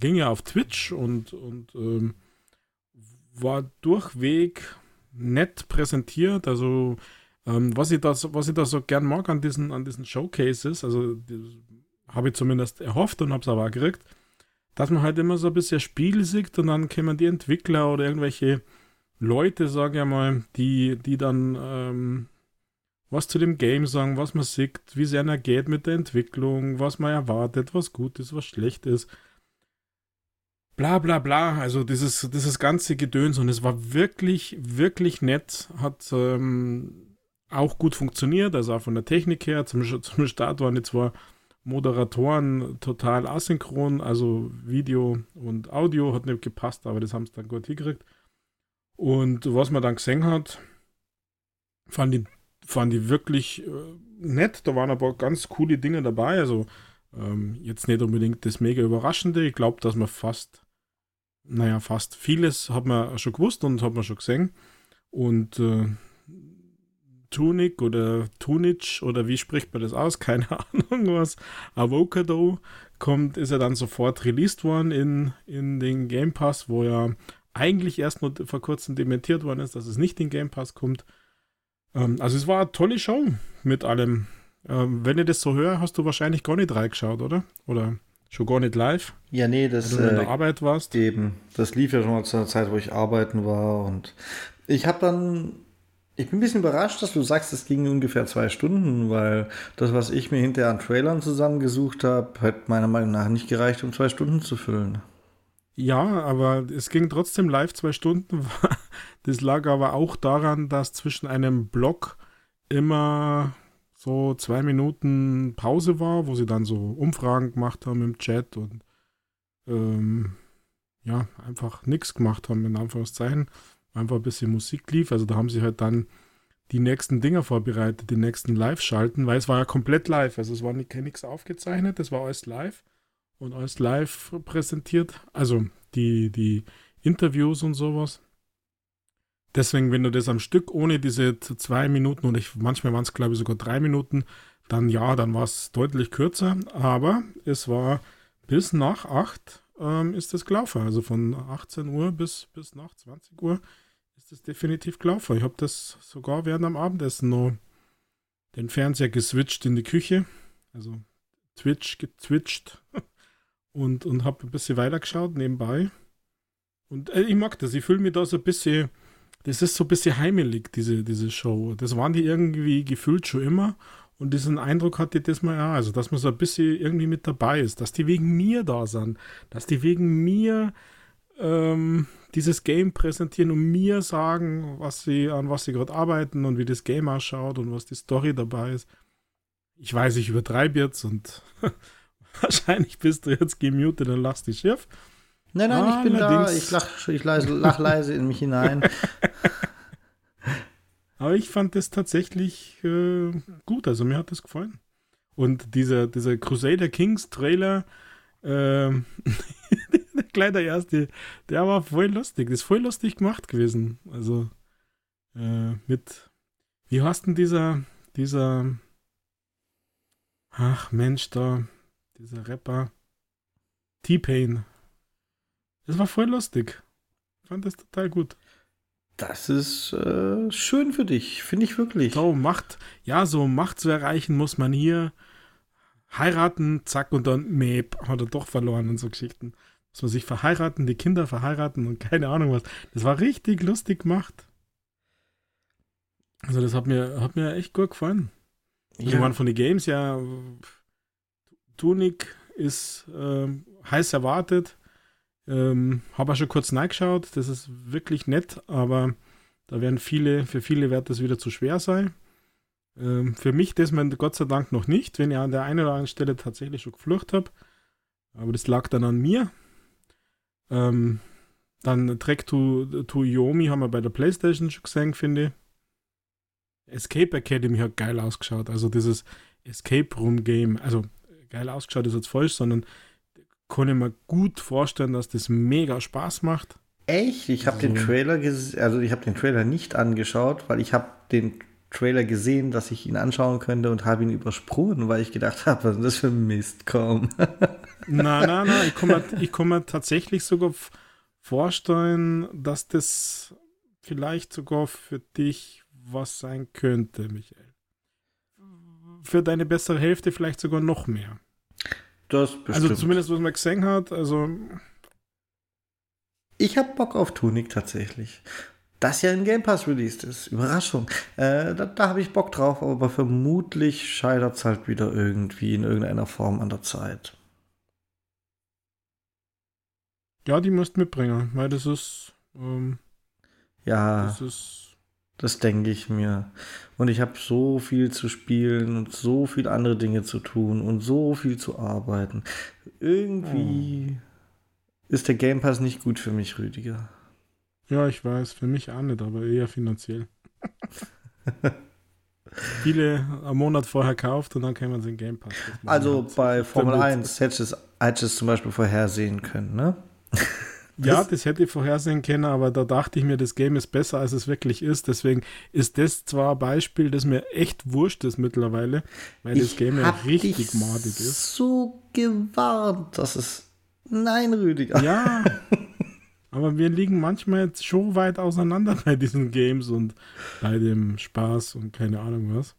ging ja auf Twitch und, und ähm, war durchweg nett präsentiert. Also ähm, was, ich da, so- was ich da so gern mag an diesen, an diesen Showcases, also habe ich zumindest erhofft und habe es aber auch gekriegt, dass man halt immer so ein bisschen Spiel sieht und dann kommen die Entwickler oder irgendwelche Leute, sage ich mal, die, die dann ähm, was zu dem Game sagen, was man sieht, wie es einer geht mit der Entwicklung, was man erwartet, was gut ist, was schlecht ist. Bla bla bla, also dieses, dieses ganze Gedöns und es war wirklich, wirklich nett, hat ähm, auch gut funktioniert, also auch von der Technik her. Zum, zum Start waren die zwei Moderatoren total asynchron, also Video und Audio hat nicht gepasst, aber das haben sie dann gut hingekriegt. Und was man dann gesehen hat, fand ich, fand ich wirklich äh, nett. Da waren aber ganz coole Dinge dabei. Also ähm, jetzt nicht unbedingt das mega Überraschende. Ich glaube, dass man fast, naja, fast vieles hat man schon gewusst und hat man schon gesehen. Und äh, Tunic oder Tunic oder wie spricht man das aus? [laughs] Keine Ahnung was. Avocado kommt, ist ja dann sofort released worden in, in den Game Pass, wo ja eigentlich erst nur vor kurzem dementiert worden ist, dass es nicht in Game Pass kommt. Ähm, also es war eine tolle Show mit allem. Ähm, wenn ich das so höre, hast du wahrscheinlich gar nicht reingeschaut, oder? Oder schon gar nicht live, Ja, nee, das du in der äh, Arbeit warst. eben. Das lief ja schon mal zu einer Zeit, wo ich arbeiten war. Und ich habe dann. Ich bin ein bisschen überrascht, dass du sagst, es ging ungefähr zwei Stunden, weil das, was ich mir hinterher an Trailern zusammengesucht habe, hat meiner Meinung nach nicht gereicht, um zwei Stunden zu füllen. Ja, aber es ging trotzdem live zwei Stunden. [laughs] Das lag aber auch daran, dass zwischen einem Block immer so zwei Minuten Pause war, wo sie dann so Umfragen gemacht haben im Chat und ähm, ja, einfach nichts gemacht haben, in Anführungszeichen. Einfach ein bisschen Musik lief. Also da haben sie halt dann die nächsten Dinger vorbereitet, die nächsten Live-Schalten, weil es war ja komplett live. Also es war nicht- nichts aufgezeichnet, das war alles live und alles live präsentiert. Also die, die Interviews und sowas. Deswegen, wenn du das am Stück ohne diese zwei Minuten und ich, manchmal waren es glaube ich sogar drei Minuten, dann ja, dann war es deutlich kürzer. Aber es war bis nach acht ähm, ist es gelaufen. Also von 18 Uhr bis, bis nach 20 Uhr es definitiv gelaufen. Ich habe das sogar während am Abendessen noch den Fernseher geswitcht in die Küche. Also Twitch getwitcht [laughs] und, und habe ein bisschen weitergeschaut nebenbei. Und äh, ich mag das. Ich fühle mich da so ein bisschen, das ist so ein bisschen heimelig, diese, diese Show. Das waren die irgendwie gefühlt schon immer. Und diesen Eindruck hatte ich das mal, ja, also dass man so ein bisschen irgendwie mit dabei ist, dass die wegen mir da sind, dass die wegen mir ähm, dieses Game präsentieren und mir sagen, was sie, an was sie gerade arbeiten und wie das Game ausschaut und was die Story dabei ist. Ich weiß, ich übertreibe jetzt und [laughs] wahrscheinlich bist du jetzt gemutet und lachst dich schief. Nein, nein, ich bin da. Allerdings- Ich lach, ich lach, lach leise in mich hinein. [laughs] Aber ich fand das tatsächlich äh, gut, also mir hat das gefallen. Und dieser, dieser Crusader Kings Trailer, ähm, [laughs] [laughs] gleich der erste, der war voll lustig. Das ist voll lustig gemacht gewesen. Also äh, mit, wie heißt denn dieser, dieser, ach Mensch, da, dieser Rapper, T-Pain. Das war voll lustig. Ich fand das total gut. Das ist äh, schön für dich, finde ich wirklich. So, Macht, ja, so Macht zu erreichen muss man hier heiraten, zack, und dann, Map, hat er doch verloren und so Geschichten. Dass man sich verheiraten, die Kinder verheiraten und keine Ahnung was. Das war richtig lustig gemacht. Also das hat mir, hat mir echt gut gefallen. Also ja. waren von den Games ja Tunic ist äh, heiß erwartet. Ähm, Habe auch schon kurz reingeschaut. Das ist wirklich nett, aber da werden viele, für viele wird das wieder zu schwer sein. Ähm, für mich das man Gott sei Dank noch nicht, wenn ich an der einen oder anderen Stelle tatsächlich schon geflucht habe. Aber das lag dann an mir. Ähm, dann Track to, to Yomi haben wir bei der Playstation schon gesehen, finde ich. Escape Academy hat geil ausgeschaut. Also dieses Escape Room Game, also geil ausgeschaut ist jetzt falsch, sondern kann ich mir gut vorstellen, dass das mega Spaß macht. Echt? Ich habe so. den Trailer also ich habe den Trailer nicht angeschaut, weil ich habe den Trailer gesehen, dass ich ihn anschauen könnte und habe ihn übersprungen, weil ich gedacht habe, was ist das für ein Mist, komm. nein, nein, nein, ich ich kann mir tatsächlich sogar vorstellen, dass das vielleicht sogar für dich was sein könnte, Michael. Für deine bessere Hälfte vielleicht sogar noch mehr. Das also bestimmt. Also zumindest, was man gesehen hat, also. Ich habe Bock auf Tunic tatsächlich. Das ja in Game Pass released ist. Überraschung. Äh, da, da habe ich Bock drauf, aber vermutlich scheitert es halt wieder irgendwie in irgendeiner Form an der Zeit. Ja, die müsst mitbringen, weil das ist. Ähm, ja. Das ist das denke ich mir. Und ich habe so viel zu spielen und so viele andere Dinge zu tun und so viel zu arbeiten. Irgendwie oh. ist der Game Pass nicht gut für mich, Rüdiger. Ja, ich weiß, für mich auch nicht, aber eher finanziell. [laughs] Viele am Monat vorher kauft und dann kann man den Game Pass. Also bei Formel 1 hättest du es zum Beispiel vorhersehen können, ne? [laughs] Ja, das hätte ich vorhersehen können, aber da dachte ich mir, das Game ist besser, als es wirklich ist. Deswegen ist das zwar ein Beispiel, das mir echt wurscht ist mittlerweile, weil ich das Game ja richtig madig ist. so gewarnt, dass es. Nein, Rüdiger. Ja. [laughs] Aber wir liegen manchmal jetzt schon weit auseinander bei diesen Games und bei dem Spaß und keine Ahnung was.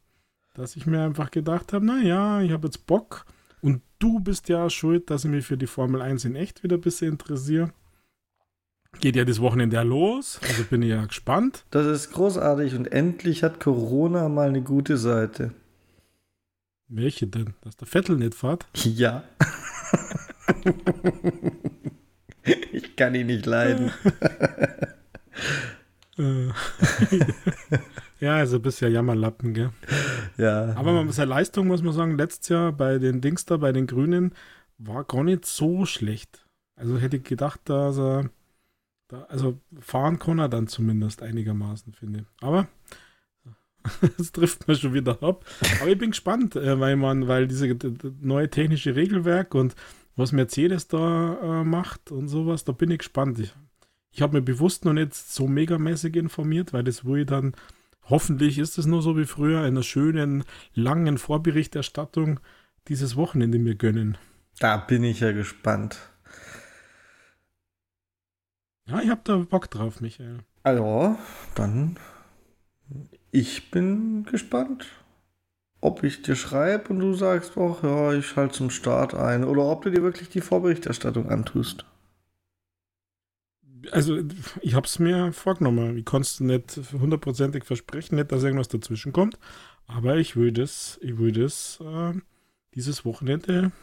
Dass ich mir einfach gedacht habe, naja, ich habe jetzt Bock. Und du bist ja schuld, dass ich mich für die Formel 1 in echt wieder ein bisschen interessiere geht ja das Wochenende los. Also bin ich ja gespannt. Das ist großartig und endlich hat Corona mal eine gute Seite. Welche denn? Dass der Vettel nicht fährt? Ja. [laughs] [laughs] ich kann ihn nicht leiden. Äh. [laughs] ja, also bist ja Jammerlappen, gell? Ja. Aber man, seine Leistung, muss man sagen, letztes Jahr bei den Dings da, bei den Grünen, war gar nicht so schlecht. Also hätte ich gedacht, dass er da, also fahren kann er dann zumindest einigermaßen, finde ich. Aber [laughs] das trifft mir schon wieder ab. Aber ich bin gespannt, äh, weil man, weil diese neue technische Regelwerk und was Mercedes da äh, macht und sowas, da bin ich gespannt. Ich, ich habe mir bewusst noch nicht so megamäßig informiert, weil das wohl dann, hoffentlich ist es nur so wie früher, einer schönen, langen Vorberichterstattung dieses Wochenende mir gönnen. Da bin ich ja gespannt. Ja, ich hab da Bock drauf, Michael. Also, dann. Ich bin gespannt, ob ich dir schreibe und du sagst, ach ja, ich schalte zum Start ein. Oder ob du dir wirklich die Vorberichterstattung antust. Also, ich hab's mir vorgenommen. Ich konnte es nicht hundertprozentig versprechen, nicht, dass irgendwas dazwischen kommt. Aber ich würde es, ich würde es äh, dieses Wochenende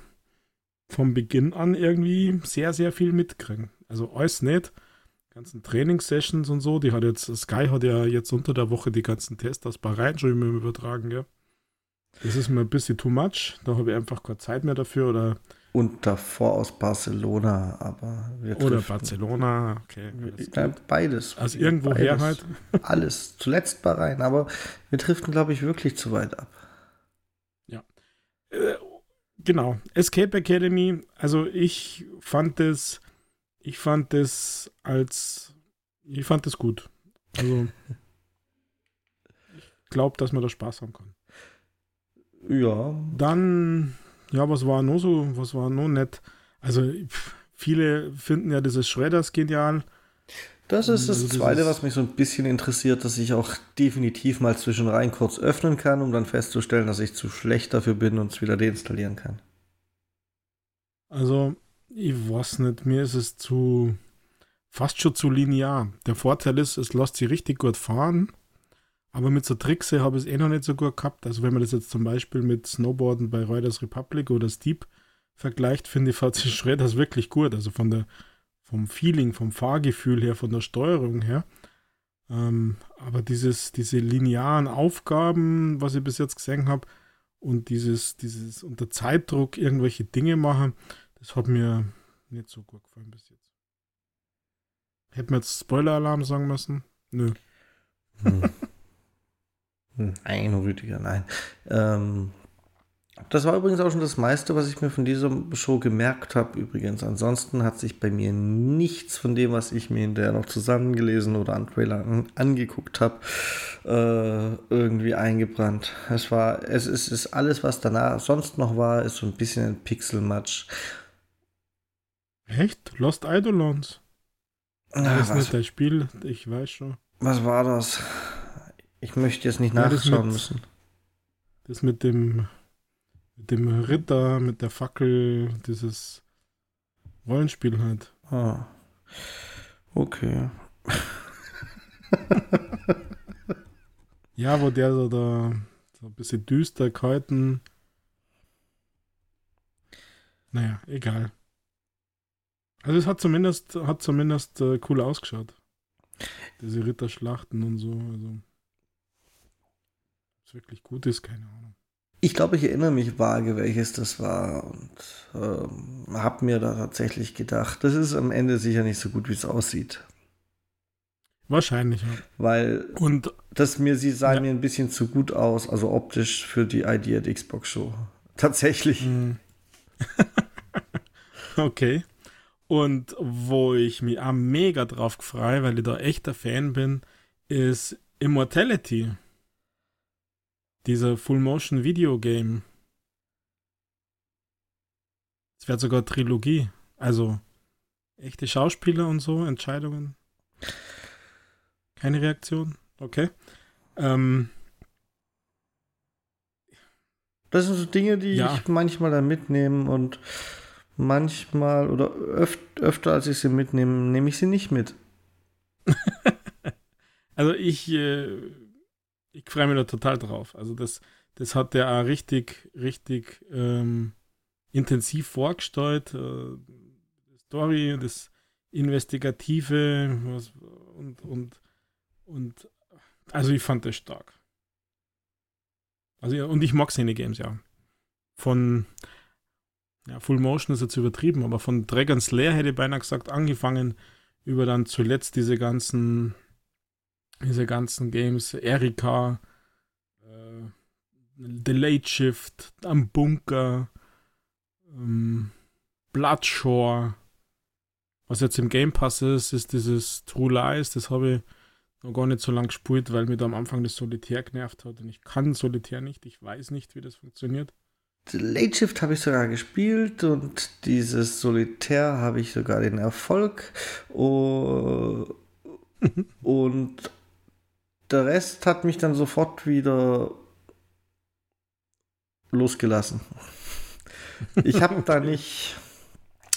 vom Beginn an irgendwie sehr, sehr viel mitkriegen. Also alles nicht ganzen Trainingssessions und so, die hat jetzt, Sky hat ja jetzt unter der Woche die ganzen Tests aus Bahrain schon übertragen, ja. Das ist mir ein bisschen too much, da habe ich einfach keine Zeit mehr dafür oder. Und davor aus Barcelona, aber wir Oder Barcelona, okay. Ja, beides. Also irgendwo her halt. [laughs] Alles. Zuletzt Bahrain, aber wir driften, glaube ich, wirklich zu weit ab. Ja. Äh, genau. Escape Academy, also ich fand es ich fand das als, ich fand das gut. Also, [laughs] ich glaube, dass man da Spaß haben kann. Ja. Dann, ja, was war noch so, was war noch nett? Also, viele finden ja dieses Shredders genial. Das ist das, also Zweite, was mich so ein bisschen interessiert, dass ich auch definitiv mal zwischenrein kurz öffnen kann, um dann festzustellen, dass ich zu schlecht dafür bin und es wieder deinstallieren kann. Also, ich weiß nicht, mir ist es zu fast schon zu linear. Der Vorteil ist, es lässt sich richtig gut fahren, aber mit so Trickse habe ich es eh noch nicht so gut gehabt. Also wenn man das jetzt zum Beispiel mit Snowboarden bei Riders Republic oder Steep vergleicht, finde ich, fährt sich Schredders wirklich gut. Also von der, vom Feeling, vom Fahrgefühl her, von der Steuerung her. Ähm, aber dieses, diese linearen Aufgaben, was ich bis jetzt gesehen habe, und dieses, dieses unter Zeitdruck irgendwelche Dinge machen, das hat mir nicht so gut gefallen bis jetzt. Hätten wir jetzt Spoiler-Alarm sagen müssen? Nö. Hm. [laughs] Nein, Rüdiger, nein. Ähm, das war übrigens auch schon das meiste, was ich mir von dieser Show gemerkt habe. Übrigens, ansonsten hat sich bei mir nichts von dem, was ich mir hinterher noch zusammengelesen oder an Trailer an, angeguckt habe, äh, irgendwie eingebrannt. Es war, es ist, ist alles, was danach sonst noch war, ist so ein bisschen ein Pixelmatch. Echt? Lost Eidolons? Ah, das ist nicht das Spiel, ich weiß schon. Was war das? Ich möchte jetzt nicht ja, nachschauen mit, müssen. Das mit dem, mit dem Ritter, mit der Fackel, dieses Rollenspiel halt. Ah. Okay. ja, wo der so da so ein bisschen düster kalten. Naja, egal. Also es hat zumindest, hat zumindest äh, cool ausgeschaut. Diese Ritterschlachten und so. Also, es wirklich gut ist, keine Ahnung. Ich glaube, ich erinnere mich vage, welches das war und ähm, habe mir da tatsächlich gedacht, das ist am Ende sicher nicht so gut, wie es aussieht. Wahrscheinlich, ja. Weil und, das mir, sie sah ja. mir ein bisschen zu gut aus, also optisch für die Idea Xbox Show. [laughs] Tatsächlich. Mhm. [laughs] okay. Und wo ich mich auch mega drauf freue, weil ich da echter Fan bin, ist Immortality. Dieser Full-Motion Video Game. Es wird sogar Trilogie. Also echte Schauspieler und so, Entscheidungen. Keine Reaktion? Okay. Ähm, das sind so Dinge, die ja. ich manchmal da mitnehme und manchmal oder öf öfter als ich sie mitnehme, nehme ich sie nicht mit. [laughs] also ich, äh, ich freue mich da total drauf. Also das, das hat der auch richtig, richtig ähm, intensiv vorgestellt. Äh, Story, das Investigative was, und, und, und also ich fand das stark. Also und ich mag seine Games ja. Von ja, Full Motion ist jetzt übertrieben, aber von Dragon's Lair hätte ich beinahe gesagt, angefangen über dann zuletzt diese ganzen, diese ganzen Games, Erika, äh, The Late Shift, am Bunker, ähm, Bloodshore. Was jetzt im Game Pass ist, ist dieses True Lies, das habe ich noch gar nicht so lange gespielt, weil mir da am Anfang das Solitär genervt hat und ich kann Solitär nicht, ich weiß nicht, wie das funktioniert. Late Shift habe ich sogar gespielt und dieses Solitär habe ich sogar den Erfolg. [laughs] und der Rest hat mich dann sofort wieder losgelassen. Ich habe da nicht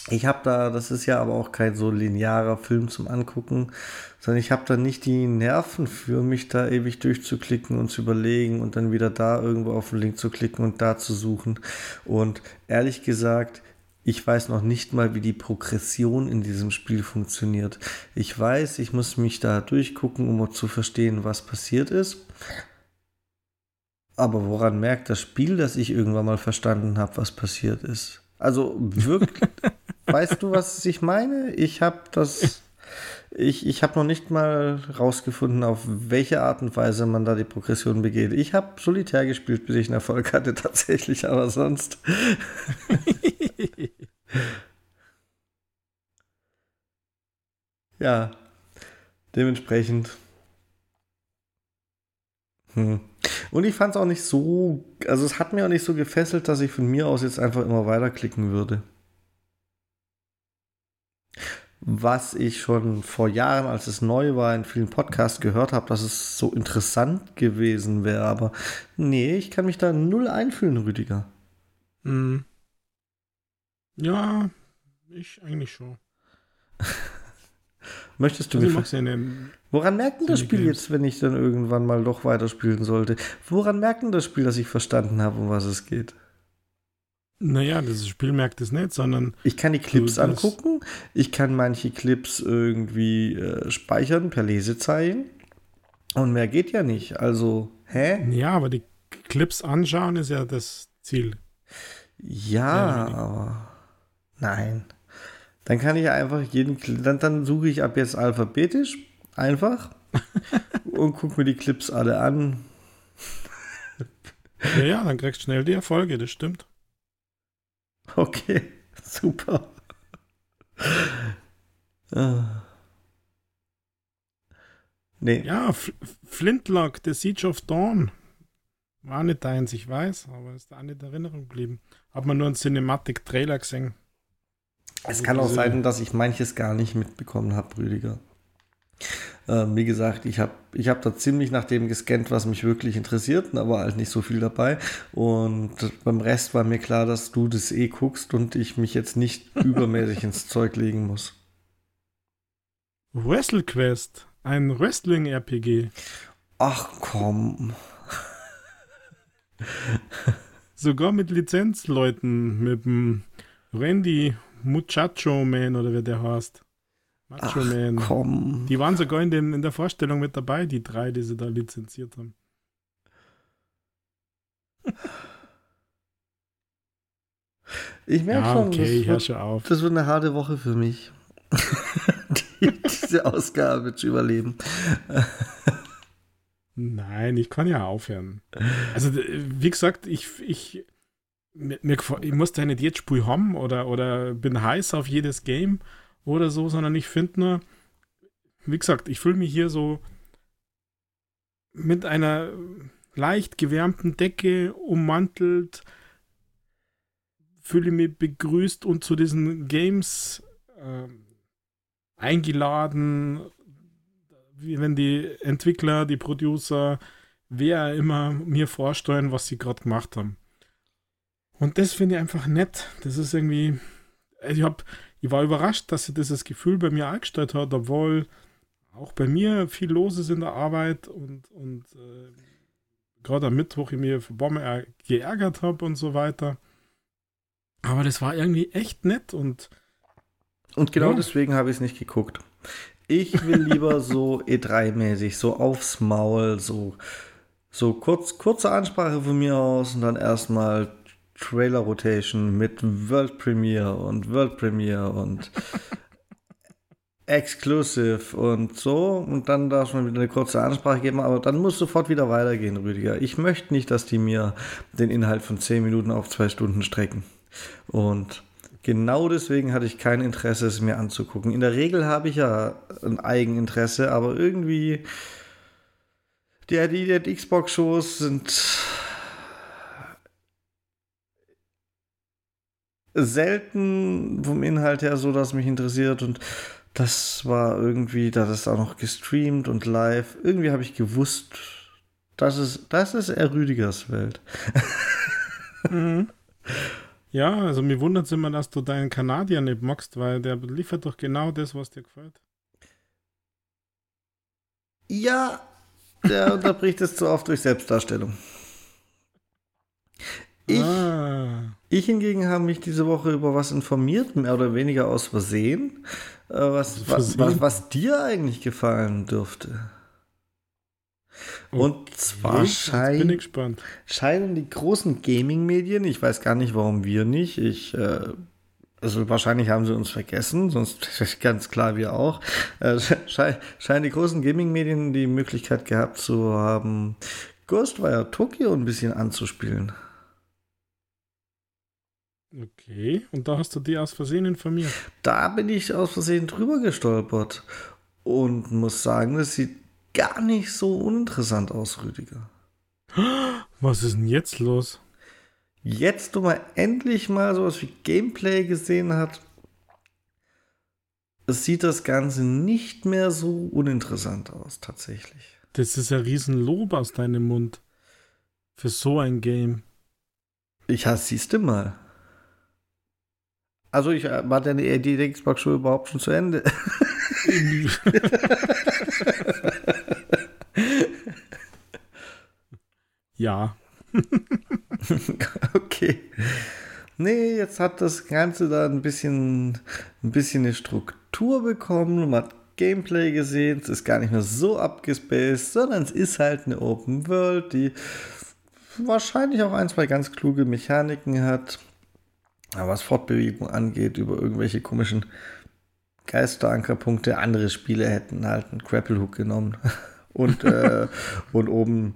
ich habe da, das ist ja aber auch kein so linearer Film zum Angucken, sondern ich habe da nicht die Nerven für mich da ewig durchzuklicken und zu überlegen und dann wieder da irgendwo auf den Link zu klicken und da zu suchen. Und ehrlich gesagt, ich weiß noch nicht mal, wie die Progression in diesem Spiel funktioniert. Ich weiß, ich muss mich da durchgucken, um zu verstehen, was passiert ist. Aber woran merkt das Spiel, dass ich irgendwann mal verstanden habe, was passiert ist? Also wirklich, [laughs] weißt du, was ich meine? Ich habe das, ich, ich habe noch nicht mal rausgefunden, auf welche Art und Weise man da die Progression begeht. Ich habe Solitär gespielt, bis ich einen Erfolg hatte, [laughs] tatsächlich, aber sonst. [laughs] ja, dementsprechend. Hm. Und ich fand es auch nicht so, also es hat mir auch nicht so gefesselt, dass ich von mir aus jetzt einfach immer weiterklicken würde. Was ich schon vor Jahren, als es neu war, in vielen Podcasts gehört habe, dass es so interessant gewesen wäre. Aber nee, ich kann mich da null einfühlen, Rüdiger. Mhm. Ja, ich eigentlich schon. [laughs] Möchtest du Also ich mir mag's ja. Woran merkt denn das Spiel Games. jetzt, wenn ich dann irgendwann mal doch weiterspielen sollte? Woran merkt denn das Spiel, dass ich verstanden habe, um was es geht? Naja, das Spiel merkt es nicht, sondern Ich kann die Clips angucken, ich kann manche Clips irgendwie äh, speichern per Lesezeichen und mehr geht ja nicht. Also, hä? ja, aber die Clips anschauen ist ja das Ziel. Ja, Ja, aber nein. Dann kann ich einfach jeden, dann, dann suche ich ab jetzt alphabetisch einfach [laughs] und gucke mir die Clips alle an. Ja, ja, dann kriegst du schnell die Erfolge, das stimmt. [laughs] Okay, super. Ah. Nee, Ja, F Flintlock, The Siege of Dawn. War nicht deins, ich weiß, aber ist da auch nicht in Erinnerung geblieben. Hat man nur einen Cinematic-Trailer gesehen. es kann auch diese- sein, dass ich manches gar nicht mitbekommen habe, Rüdiger. Ähm, wie gesagt, ich habe ich hab da ziemlich nach dem gescannt, was mich wirklich interessiert, aber halt nicht so viel dabei. Und beim Rest war mir klar, dass du das eh guckst und ich mich jetzt nicht [laughs] übermäßig ins Zeug legen muss. WrestleQuest, ein Wrestling-RPG. Ach komm. Sogar mit Lizenzleuten, mit dem Randy Muchacho Man oder wie der heißt. Macho Ach Man. komm. Die waren sogar in, dem, in der Vorstellung mit dabei, die drei, die sie da lizenziert haben. Ich merke Ja, schon, okay, das, wird, auf. das wird eine harte Woche für mich. [laughs] Die, diese Ausgabe zu überleben. Nein, ich kann ja aufhören. Also, wie gesagt, ich, ich, mir, mir, ich muss da nicht jedes Spiel haben oder, oder bin heiß auf jedes Game oder so, sondern ich finde nur, wie gesagt, ich fühle mich hier so mit einer leicht gewärmten Decke ummantelt, fühle mich begrüßt und zu diesen Games ähm, eingeladen, wie wenn die Entwickler, die Producer, wer immer mir vorstellen, was sie gerade gemacht haben. Und das finde ich einfach nett. Das ist irgendwie. also Ich, hab, ich war überrascht, dass sie dieses Gefühl bei mir eingestellt hat, obwohl auch bei mir viel los ist in der Arbeit und, und äh, gerade am Mittwoch ich mir für Bombe er- geärgert habe und so weiter. Aber das war irgendwie echt nett und Und genau Ja. deswegen habe ich es nicht geguckt. Ich will lieber so E3-mäßig, so aufs Maul, so, so kurz, kurze Ansprache von mir aus und dann erstmal Trailer Rotation mit World Premiere und World Premiere und [laughs] Exclusive und so. Und dann darf man wieder eine kurze Ansprache geben, aber dann muss sofort wieder weitergehen, Rüdiger. Ich möchte nicht, dass die mir den Inhalt von 10 Minuten auf zwei Stunden strecken. Und genau deswegen hatte ich kein Interesse, es mir anzugucken. In der Regel habe ich ja ein Eigeninteresse, aber irgendwie die, die, die Xbox-Shows sind selten vom Inhalt her so, dass mich interessiert und das war irgendwie, da das auch noch gestreamt und live. Irgendwie habe ich gewusst, das ist, das ist eher Rüdigers Welt. Mhm. Ja, also mir wundert es immer, dass du deinen Kanadier nicht magst, weil der liefert doch genau das, was dir gefällt. Ja, der [laughs] unterbricht es zu oft durch Selbstdarstellung. Ich, ah, ich hingegen habe mich diese Woche über was informiert, mehr oder weniger aus Versehen, äh, was, was, was, was dir eigentlich gefallen dürfte. Und zwar okay, bin schein, scheinen die großen Gaming-Medien, ich weiß gar nicht, warum wir nicht, ich, äh, also wahrscheinlich haben sie uns vergessen, sonst [laughs] ganz klar wir auch, äh, [laughs] schei- scheinen die großen Gaming-Medien die Möglichkeit gehabt zu haben, Ghostwire Tokyo ein bisschen anzuspielen. Okay, und da hast du die aus Versehen informiert. Da bin ich aus Versehen drüber gestolpert und muss sagen, das sieht gar nicht so uninteressant aus, Rüdiger. Was ist denn jetzt los? Jetzt, wo man endlich mal sowas wie Gameplay gesehen hat, sieht das Ganze nicht mehr so uninteressant aus, tatsächlich. Das ist ja Riesenlob aus deinem Mund. Für so ein Game. Ich hasse, siehst du mal. Also ich war denn die Xbox schon überhaupt schon zu Ende. [laughs] ja. [laughs] okay. Nee, jetzt hat das Ganze da ein bisschen, ein bisschen eine Struktur bekommen. Man hat Gameplay gesehen. Es ist gar nicht mehr so abgespaced, sondern es ist halt eine Open World, die wahrscheinlich auch ein, zwei ganz kluge Mechaniken hat. Aber was Fortbewegung angeht, über irgendwelche komischen Geisterankerpunkte, andere Spiele hätten halt einen Grapple Hook genommen [laughs] und, äh, [laughs] und oben,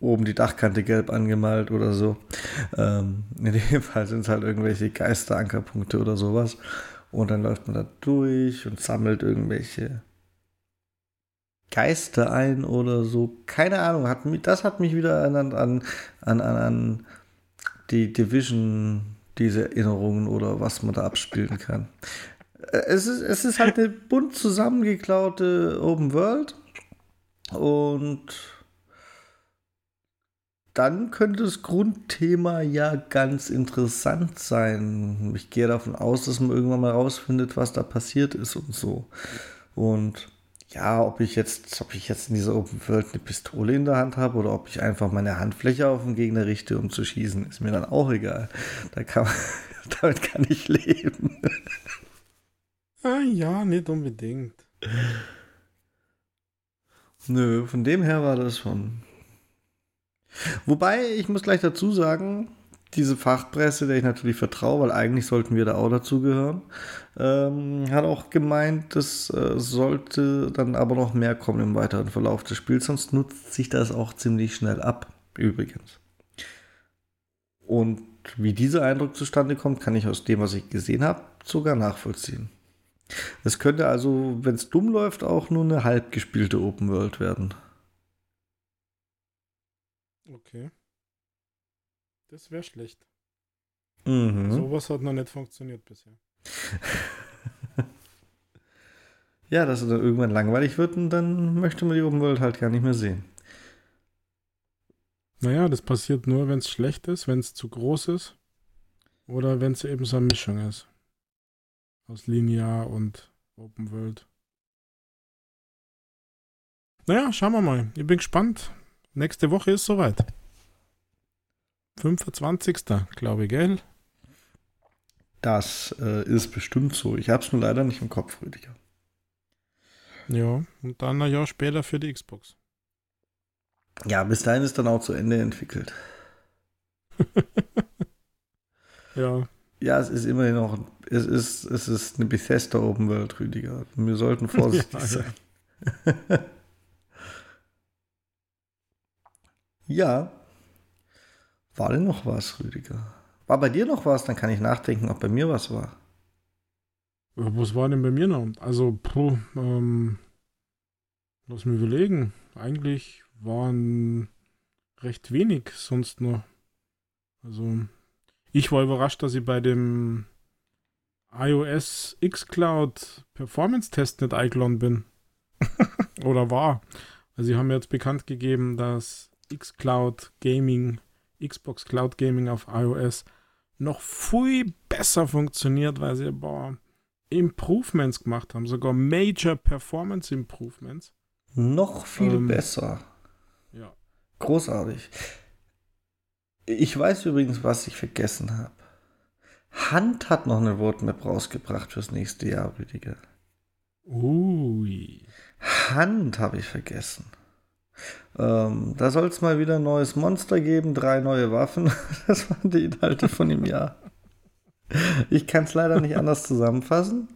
oben die Dachkante gelb angemalt oder so. Ähm, in dem Fall sind es halt irgendwelche Geisterankerpunkte oder sowas. Und dann läuft man da durch und sammelt irgendwelche Geister ein oder so. Keine Ahnung. Hat, das hat mich wieder erinnert an, an, an, an die Division diese Erinnerungen oder was man da abspielen kann. Äh, es ist, es ist halt eine bunt zusammengeklaute Open World und dann könnte das Grundthema ja ganz interessant sein. Ich gehe davon aus, dass man irgendwann mal rausfindet, was da passiert ist und so. Und ja, ob ich jetzt, ob ich jetzt in dieser Open World eine Pistole in der Hand habe oder ob ich einfach meine Handfläche auf den Gegner richte, um zu schießen, ist mir dann auch egal. Da kann man, [laughs] damit kann ich leben. Ah ja, nicht unbedingt. Nö, von dem her war das schon. Wobei, ich muss gleich dazu sagen, diese Fachpresse, der ich natürlich vertraue, weil eigentlich sollten wir da auch dazugehören, ähm, hat auch gemeint, das äh, sollte dann aber noch mehr kommen im weiteren Verlauf des Spiels, sonst nutzt sich das auch ziemlich schnell ab, übrigens. Und wie dieser Eindruck zustande kommt, kann ich aus dem, was ich gesehen habe, sogar nachvollziehen. Es könnte also, wenn es dumm läuft, auch nur eine halb gespielte Open World werden. Okay. Das wäre schlecht. Mhm. Sowas hat noch nicht funktioniert bisher. [laughs] ja, dass es dann irgendwann langweilig wird und dann möchte man die Open World halt gar nicht mehr sehen. Naja, das passiert nur, wenn es schlecht ist, wenn es zu groß ist oder wenn es eben so eine Mischung ist. Aus Linear und Open World. Naja, schauen wir mal. Ich bin gespannt. Nächste Woche ist soweit. 25. glaube ich, gell? Das äh, ist bestimmt so. Ich habe es nur leider nicht im Kopf, Rüdiger. Ja, und dann ein Jahr später für die Xbox. Ja, bis dahin ist dann auch zu Ende entwickelt. [laughs] ja. Ja, es ist immerhin noch, es ist, es ist eine Bethesda Open World, Rüdiger. Wir sollten vorsichtig [laughs] ja, sein. [laughs] ja. War denn noch was, Rüdiger? War bei dir noch was? Dann kann ich nachdenken, ob bei mir was war. Was war denn bei mir noch? Also, puh, ähm, lass mich überlegen. Eigentlich waren recht wenig sonst noch. Also, ich war überrascht, dass ich bei dem iOS xCloud Performance Test nicht eingeladen bin. [laughs] Oder war. Also, sie haben jetzt bekannt gegeben, dass xCloud Gaming Xbox Cloud Gaming auf iOS noch viel besser funktioniert, weil sie boah, Improvements gemacht haben, sogar Major Performance Improvements. Noch viel ähm, besser. Ja. Großartig. Ich weiß übrigens, was ich vergessen habe. Hand hat noch eine Roadmap rausgebracht fürs nächste Jahr, Rüdiger. Ui. Hand habe ich vergessen. Ähm, da soll es mal wieder ein neues Monster geben, drei neue Waffen. [laughs] Das waren die Inhalte von dem Jahr. Ich kann es leider nicht anders zusammenfassen.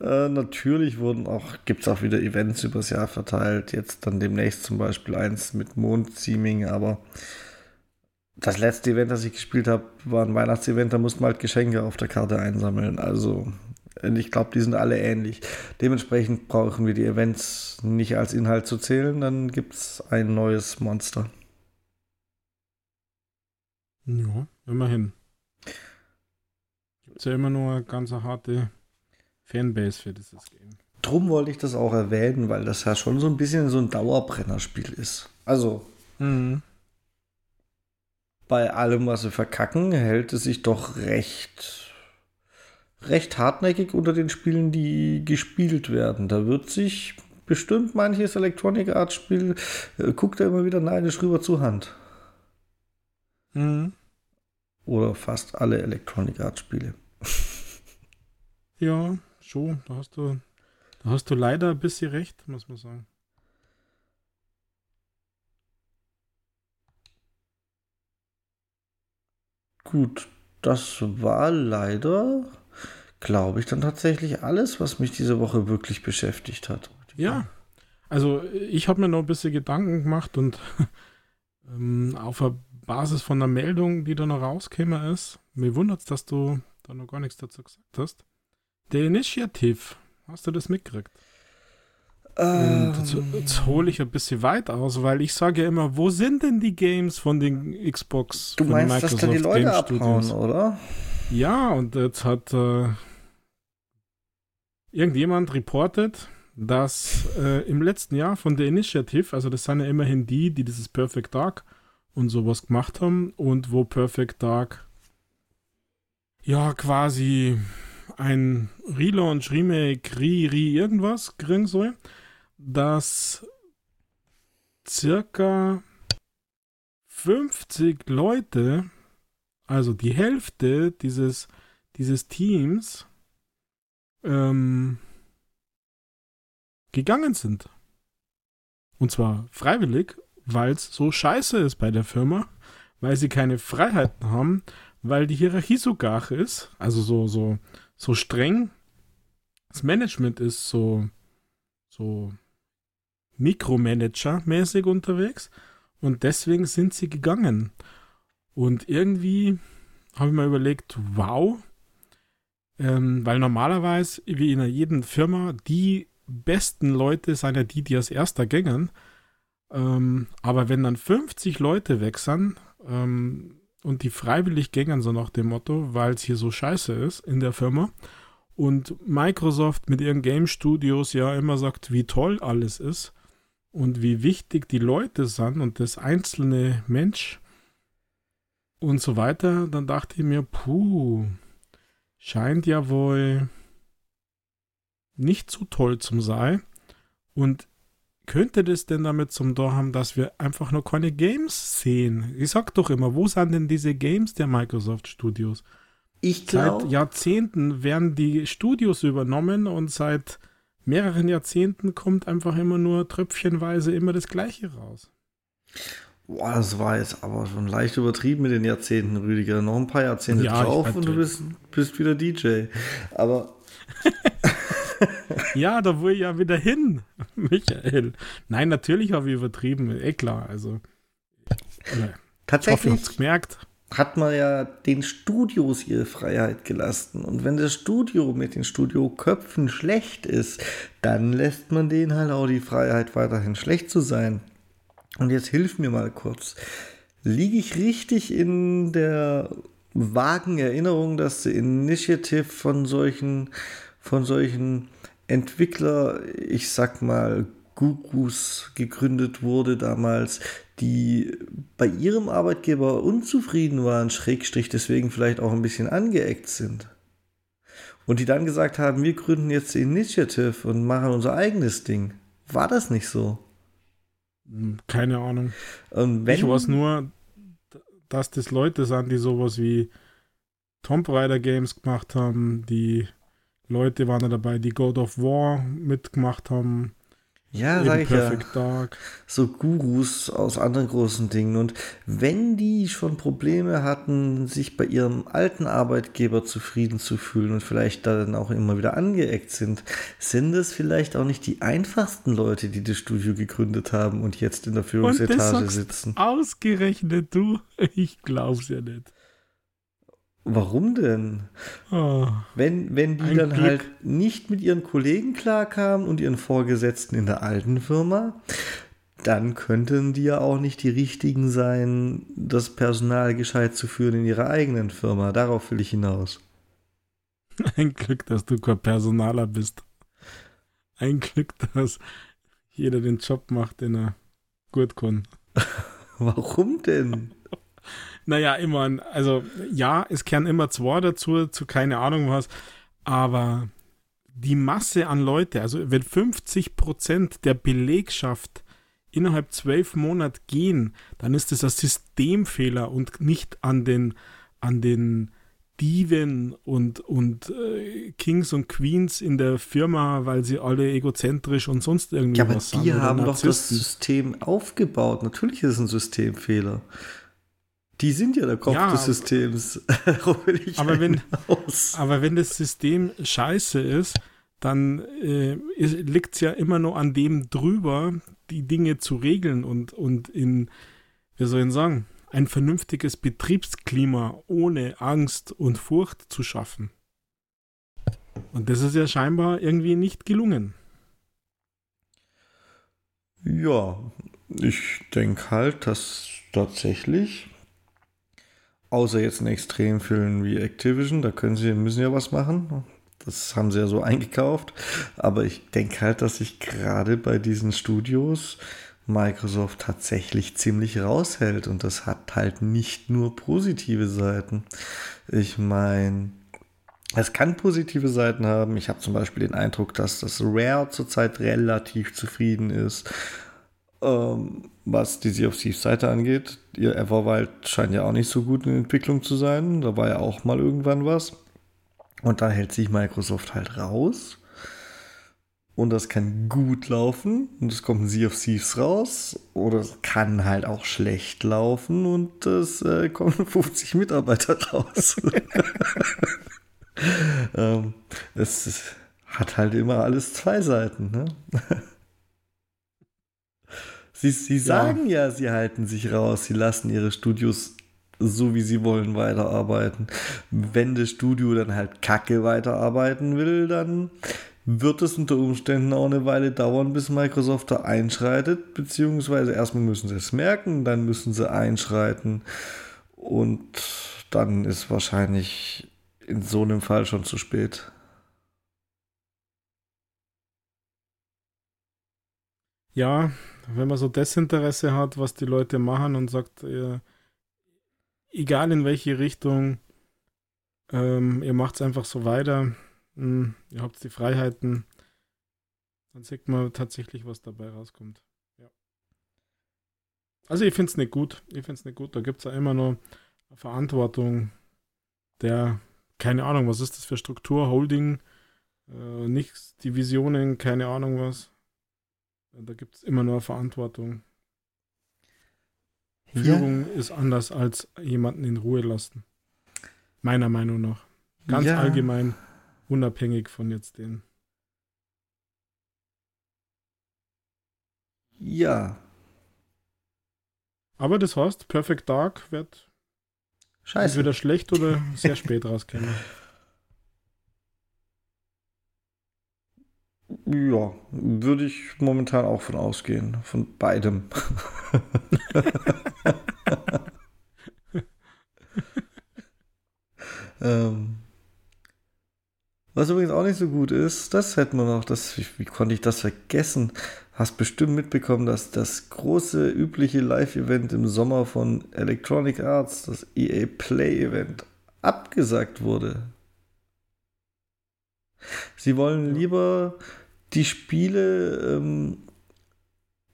Äh, natürlich wurden auch, gibt es auch wieder Events übers Jahr verteilt. Jetzt dann demnächst zum Beispiel eins mit Mondseeming, aber das letzte Event, das ich gespielt habe, war ein Weihnachtsevent, da musste man halt Geschenke auf der Karte einsammeln. Also und ich glaube, die sind alle ähnlich. Dementsprechend brauchen wir die Events nicht als Inhalt zu zählen, dann gibt es ein neues Monster. Ja, immerhin. Gibt es ja immer nur eine ganz harte Fanbase für dieses Game. Drum wollte ich das auch erwähnen, weil das ja schon so ein bisschen so ein Dauerbrennerspiel ist. Also, mhm. bei allem, was sie verkacken, hält es sich doch recht, recht hartnäckig unter den Spielen, die gespielt werden. Da wird sich bestimmt manches Electronic Arts Spiel, äh, guckt er immer wieder neidisch rüber zur Hand. Mhm. Oder fast alle Electronic Arts Spiele. [laughs] Ja, schon, da hast du da hast du leider ein bisschen recht, muss man sagen. Gut, das war leider, glaube ich, dann tatsächlich alles, was mich diese Woche wirklich beschäftigt hat. Ja, also ich habe mir noch ein bisschen Gedanken gemacht und [laughs] ähm, auf der Basis von der Meldung, die da noch rauskäme, ist, mir wundert es, dass du da noch gar nichts dazu gesagt hast. Der Initiative Hast du das mitgekriegt? Ähm, jetzt, jetzt hole ich ein bisschen weit aus, weil ich sage ja immer, wo sind denn die Games von den Xbox? Du meinst, Microsoft das kann die Leute Game abhauen, Studios? oder? Ja, und jetzt hat äh, irgendjemand reportet, dass äh, im letzten Jahr von der Initiative, also das sind ja immerhin die, die dieses Perfect Dark und sowas gemacht haben und wo Perfect Dark ja quasi ein Relaunch, Remake, Re, Re irgendwas kriegen soll, dass circa 50 Leute, also die Hälfte dieses, dieses Teams, ähm, gegangen sind. Und zwar freiwillig, weil es so scheiße ist bei der Firma, weil sie keine Freiheiten haben, weil die Hierarchie so gar ist, also so, so, so streng. Das Management ist so, so Mikromanager-mäßig unterwegs und deswegen sind sie gegangen. Und irgendwie habe ich mir überlegt, wow, ähm, weil normalerweise, wie in jeder Firma, die besten Leute sind ja die, die als erster gängen. Ähm, aber wenn dann 50 Leute sind, ähm, und die freiwillig gängen, so nach dem Motto, weil es hier so scheiße ist in der Firma. Und Microsoft mit ihren Game Studios ja immer sagt, wie toll alles ist und wie wichtig die Leute sind und das einzelne Mensch und so weiter, dann dachte ich mir, puh, scheint ja wohl nicht so toll zum sein. Und könnte das denn damit zum Tor haben, dass wir einfach noch keine Games sehen? Ich sag doch immer, wo sind denn diese Games der Microsoft Studios? Ich glaube. Seit Jahrzehnten werden die Studios übernommen und seit mehreren Jahrzehnten kommt einfach immer nur tröpfchenweise immer das Gleiche raus. Boah, das war jetzt aber schon leicht übertrieben mit den Jahrzehnten, Rüdiger. Noch ein paar Jahrzehnte ja, drauf und du bist, bist wieder DJ. Aber. [laughs] ja, da will ich ja wieder hin, [laughs] Michael. Nein, natürlich habe ich übertrieben, eh klar. Also, Tatsächlich hoffe, gemerkt. hat man ja den Studios ihre Freiheit gelassen. Und wenn das Studio mit den Studioköpfen schlecht ist, dann lässt man denen halt auch die Freiheit, weiterhin schlecht zu sein. Und jetzt hilf mir mal kurz. Liege ich richtig in der vagen Erinnerung, dass die Initiative von solchen, von solchen Entwickler, ich sag mal, Gurus gegründet wurde damals, die bei ihrem Arbeitgeber unzufrieden waren, Schrägstrich deswegen vielleicht auch ein bisschen angeeckt sind. Und die dann gesagt haben, wir gründen jetzt die Initiative und machen unser eigenes Ding. War das nicht so? Hm, keine Ahnung. Wenn, ich weiß nur, dass das Leute sind, die sowas wie Tomb Raider Games gemacht haben, die Leute waren da dabei, die God of War mitgemacht haben. Ja, sag ich Perfect ja. Dark. So Gurus aus anderen großen Dingen. Und wenn die schon Probleme hatten, sich bei ihrem alten Arbeitgeber zufrieden zu fühlen und vielleicht dann auch immer wieder angeeckt sind, sind es vielleicht auch nicht die einfachsten Leute, die das Studio gegründet haben und jetzt in der Führungsetage sitzen. Ausgerechnet du? Ich glaub's ja nicht. Warum denn? Oh, wenn, wenn die dann Glück. halt nicht mit ihren Kollegen klarkamen und ihren Vorgesetzten in der alten Firma, dann könnten die ja auch nicht die richtigen sein, das Personal gescheit zu führen in ihrer eigenen Firma. Darauf will ich hinaus. [laughs] Ein Glück, dass du kein Personaler bist. Ein Glück, dass jeder den Job macht, den er gut kann. [laughs] Warum denn? [laughs] Naja, immer, also ja, es kehren immer zwei dazu, zu keine Ahnung was, aber die Masse an Leute, also wenn 50 Prozent der Belegschaft innerhalb zwölf Monate gehen, dann ist das ein Systemfehler und nicht an den, an den Diven und, und äh, Kings und Queens in der Firma, weil sie alle egozentrisch und sonst irgendwie ja, aber was die haben doch das System aufgebaut. Natürlich ist es ein Systemfehler. Die sind ja der Kopf ja, des Systems. [laughs] aber, wenn, aber wenn das System scheiße ist, dann äh, liegt es ja immer nur an dem drüber, die Dinge zu regeln und, und in, wie soll ich sagen, ein vernünftiges Betriebsklima ohne Angst und Furcht zu schaffen. Und das ist ja scheinbar irgendwie nicht gelungen. Ja, ich denke halt, dass tatsächlich, außer jetzt in Extremfällen wie Activision, da können sie, müssen ja was machen. Das haben sie ja so eingekauft. Aber ich denke halt, dass sich gerade bei diesen Studios Microsoft tatsächlich ziemlich raushält. Und das hat halt nicht nur positive Seiten. Ich meine, es kann positive Seiten haben. Ich habe zum Beispiel den Eindruck, dass das Rare zurzeit relativ zufrieden ist, ähm, was die Sea of Thieves Seite angeht. Ihr Everwild scheint ja auch nicht so gut in Entwicklung zu sein. Da war ja auch mal irgendwann was. Und da hält sich Microsoft halt raus und das kann gut laufen und es kommt ein Sea of Thieves raus oder es kann halt auch schlecht laufen und es äh, kommen [laughs] 50 Mitarbeiter raus. [laughs] ähm, es, hat halt immer alles zwei Seiten. Ne? [laughs] sie, sie sagen ja. ja, sie halten sich raus, sie lassen ihre Studios so wie sie wollen weiterarbeiten. Wenn das Studio dann halt kacke weiterarbeiten will, dann wird es unter Umständen auch eine Weile dauern, bis Microsoft da einschreitet, beziehungsweise erstmal müssen sie es merken, dann müssen sie einschreiten und dann ist wahrscheinlich in so einem Fall schon zu spät. Ja, wenn man so Desinteresse hat, was die Leute machen und sagt, äh, egal in welche Richtung, ähm, ihr macht es einfach so weiter, hm, ihr habt die Freiheiten, dann sieht man tatsächlich, was dabei rauskommt. Ja. Also ich finde es nicht gut. Ich finde es nicht gut. Da gibt es ja immer noch Verantwortung der, keine Ahnung, was ist das für Struktur, Holding, äh, nichts, Divisionen, keine Ahnung was. Da gibt es immer nur Verantwortung. Führung ja. ist anders als jemanden in Ruhe lassen. Meiner Meinung nach. Ganz ja. allgemein Unabhängig von jetzt den. Ja. Aber das heißt, Perfect Dark wird Scheiße. entweder schlecht oder sehr spät rauskommen. [laughs] Ja, würde ich momentan auch von ausgehen. Von beidem. [laughs] ähm, was übrigens auch nicht so gut ist, das hätten wir noch, das, wie, wie konnte ich das vergessen? Hast bestimmt mitbekommen, dass das große übliche Live-Event im Sommer von Electronic Arts, das EA Play Event, abgesagt wurde. Sie wollen lieber die Spiele ähm,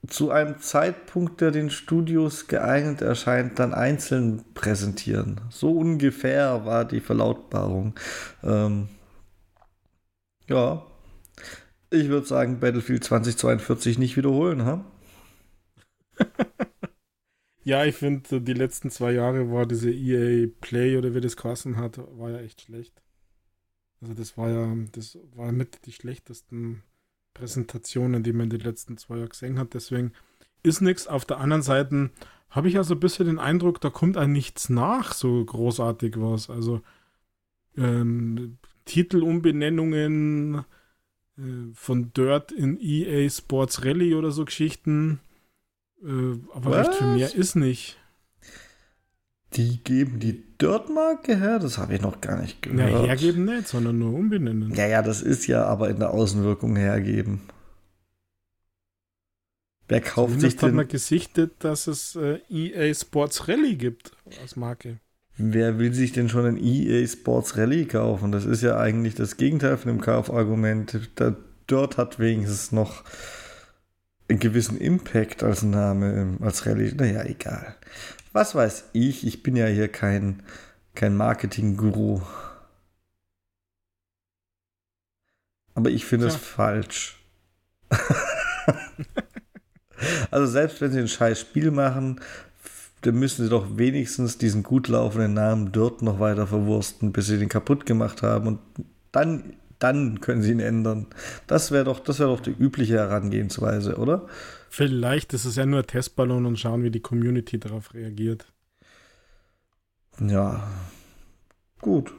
zu einem Zeitpunkt, der den Studios geeignet erscheint, dann einzeln präsentieren. So ungefähr war die Verlautbarung. Ähm, ja. Ich würde sagen, Battlefield 2042 nicht wiederholen, ha? [laughs] ja, ich finde, die letzten zwei Jahre war diese EA Play oder wie das geheißen hat, war ja echt schlecht. Also das war ja, das war mit die schlechtesten Präsentationen, die man in den letzten zwei Jahren gesehen hat. Deswegen ist nichts. Auf der anderen Seite habe ich also ein bisschen den Eindruck, da kommt ein nichts nach, so großartig was. Also ähm, Titelumbenennungen äh, von Dirt in EA Sports Rally oder so Geschichten. Äh, aber Was? recht viel mehr ist nicht. Die geben die Dirt-Marke her? Das habe ich noch gar nicht gehört. Ja, hergeben nicht, sondern nur umbenennen. Ja, ja, das ist ja aber in der Außenwirkung hergeben. Wer kauft Zumindest sich hat denn, man gesichtet, dass es äh, EA Sports Rally gibt als Marke. wer will sich denn schon ein EA Sports Rally kaufen? Das ist ja eigentlich das Gegenteil von dem Kaufargument. Der Dirt hat wenigstens noch einen gewissen Impact als Name, ähm, als Rallye. Naja, egal. Was weiß ich? Ich bin ja hier kein, kein Marketing-Guru. Aber ich finde es Tja. falsch. [laughs] also selbst wenn sie ein scheiß Spiel machen, dann müssen sie doch wenigstens diesen gut laufenden Namen Dirt noch weiter verwursten, bis sie den kaputt gemacht haben und dann, dann können sie ihn ändern. Das wäre doch, das wäre doch die übliche Herangehensweise, oder? Vielleicht ist es ja nur ein Testballon und schauen, wie die Community darauf reagiert. Ja, gut.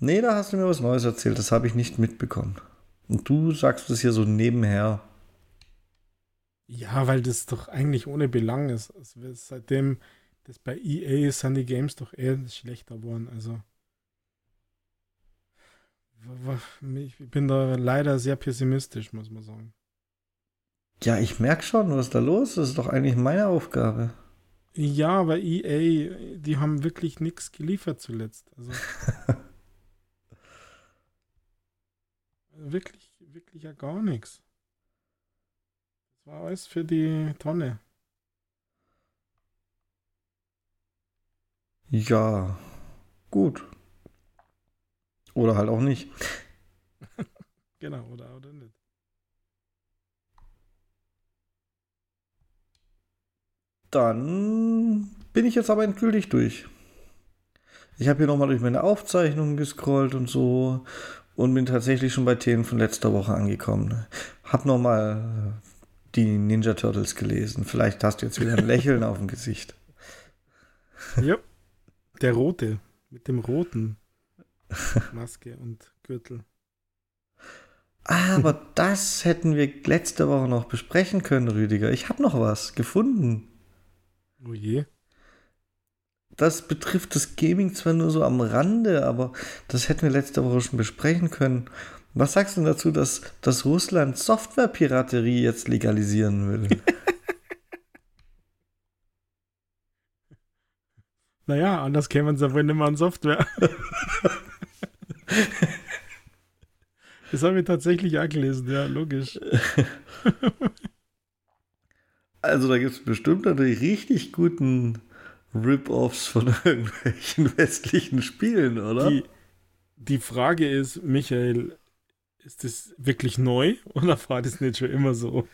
Nee, da hast du mir was Neues erzählt, das habe ich nicht mitbekommen. Und du sagst es hier so nebenher. Ja, weil das doch eigentlich ohne Belang ist. Also seitdem das bei EA ist, sind die Games doch eher schlechter geworden. Also ich bin da leider sehr pessimistisch, muss man sagen. Ja, ich merke schon, was da los ist. Das ist doch eigentlich meine Aufgabe. Ja, aber EA, die haben wirklich nichts geliefert zuletzt. Also [laughs] wirklich, wirklich ja gar nichts. Das war alles für die Tonne. Ja, gut. Oder halt auch nicht. [laughs] Genau, oder, oder nicht. Dann bin ich jetzt aber endgültig durch. Ich habe hier nochmal durch meine Aufzeichnungen gescrollt und so und bin tatsächlich schon bei Themen von letzter Woche angekommen. Hab nochmal die Ninja Turtles gelesen. Vielleicht hast du jetzt wieder ein [laughs] Lächeln auf dem Gesicht. Ja. Der rote. Mit dem roten Maske und Gürtel. Aber das hätten wir letzte Woche noch besprechen können, Rüdiger. Ich habe noch was gefunden. Oh je. Das betrifft das Gaming zwar nur so am Rande, aber das hätten wir letzte Woche schon besprechen können. Was sagst du dazu, dass, dass Russland Softwarepiraterie jetzt legalisieren will? [laughs] Naja, anders kämen sie ja wohl nicht mehr an Software. [laughs] das habe ich tatsächlich auch gelesen, ja, logisch. [laughs] Also da gibt es bestimmt natürlich richtig guten Rip-Offs von [laughs] irgendwelchen westlichen Spielen, oder? Die, die Frage ist, Michael, ist das wirklich neu [laughs] oder war das nicht schon immer so?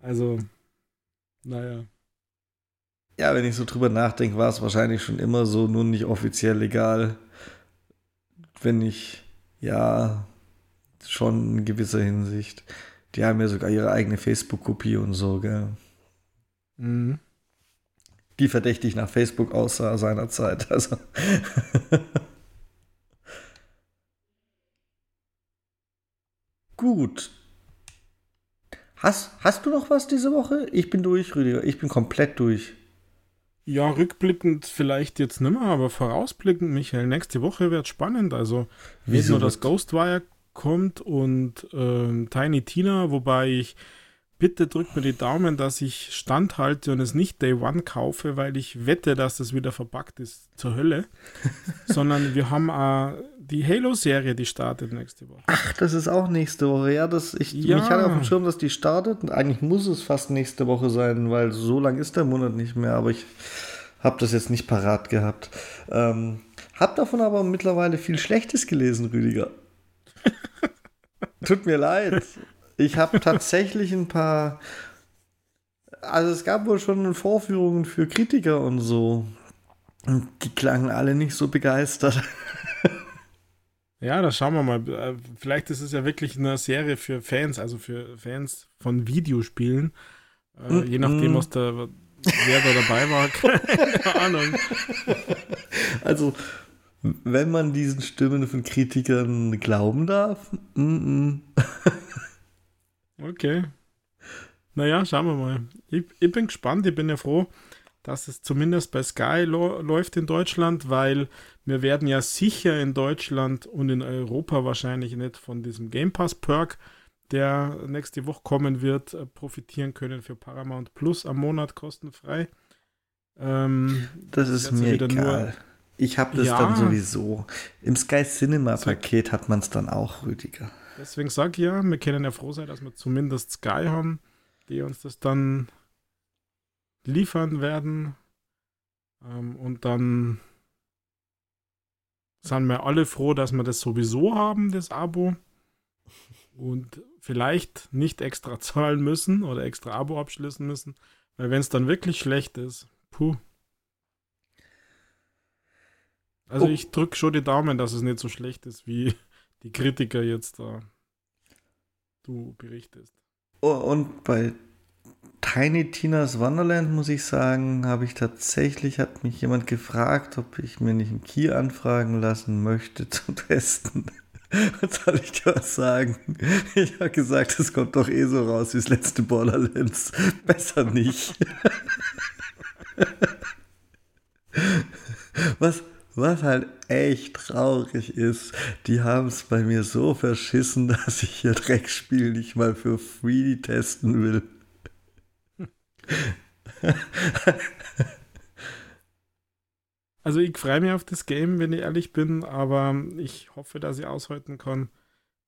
Also, naja. Ja, wenn ich so drüber nachdenke, war es wahrscheinlich schon immer so, nur nicht offiziell legal. Wenn ich, ja, schon in gewisser Hinsicht. Die haben ja sogar ihre eigene Facebook-Kopie und so, gell? Mhm. Die verdächtig nach Facebook aussah seinerzeit. [laughs] Also. Gut. Hast, hast du noch was diese Woche? Ich bin durch, Rüdiger. Ich bin komplett durch. Ja, rückblickend vielleicht jetzt nicht mehr, aber vorausblickend, Michael, nächste Woche wird spannend. Also, nicht Wieso nur das Ghostwire kommt und ähm, Tiny Tina, wobei ich bitte drückt mir die Daumen, dass ich standhalte und es nicht Day One kaufe, weil ich wette, dass das wieder verpackt ist zur Hölle. [laughs] Sondern wir haben äh, die Halo-Serie, die startet nächste Woche. Ach, das ist auch nächste Woche. Ja, das, ich, Ja. mich hatte auf dem Schirm, dass die startet. Und eigentlich muss es fast nächste Woche sein, weil so lang ist der Monat nicht mehr. Aber ich habe das jetzt nicht parat gehabt. Ähm, hab davon aber mittlerweile viel Schlechtes gelesen, Rüdiger. Tut mir leid. Ich habe tatsächlich ein paar. Also es gab wohl schon Vorführungen für Kritiker und so. Und die klangen alle nicht so begeistert. Ja, da schauen wir mal. Äh, Vielleicht ist es ja wirklich eine Serie für Fans, also für Fans von Videospielen. Äh, Mm, je nachdem, mm. was da, wer da dabei war, [laughs] keine Ahnung. Also, wenn man diesen Stimmen von Kritikern glauben darf, mm -mm. Okay. naja, schauen wir mal. Ich, ich, bin gespannt, ich bin ja froh, dass es zumindest bei Sky läuft in Deutschland, weil wir werden ja sicher in Deutschland und in Europa wahrscheinlich nicht von diesem Game Pass Perk, der nächste Woche kommen wird, äh, profitieren können für Paramount Plus am Monat kostenfrei. Ähm, das ist mir egal. Nur, ich habe das ja, dann sowieso. Im Sky Cinema Paket hat man es dann auch, Rüdiger. Deswegen sage ich ja, wir können ja froh sein, dass wir zumindest Sky haben, die uns das dann liefern werden. Ähm, und dann sind wir alle froh, dass wir das sowieso haben, das Abo. Und vielleicht nicht extra [laughs] zahlen müssen oder extra Abo abschließen müssen. Weil wenn es dann wirklich schlecht ist, puh. Also oh. ich drücke schon die Daumen, dass es nicht so schlecht ist, wie [laughs] die Kritiker jetzt da du berichtest. Oh, und bei Tiny Tina's Wonderland, muss ich sagen, habe ich tatsächlich, hat mich jemand gefragt, ob ich mir nicht einen Key anfragen lassen möchte zum [laughs] Testen. Was soll ich dir was sagen? Ich habe gesagt, es kommt doch eh so raus wie das letzte Borderlands. [laughs] Besser nicht. Was, was halt echt traurig ist, die haben es bei mir so verschissen, [laughs] dass ich ihr Dreckspiel nicht mal für free testen will. [laughs] Also ich freue mich auf das Game, wenn ich ehrlich bin, aber ich hoffe, dass ich aushalten kann,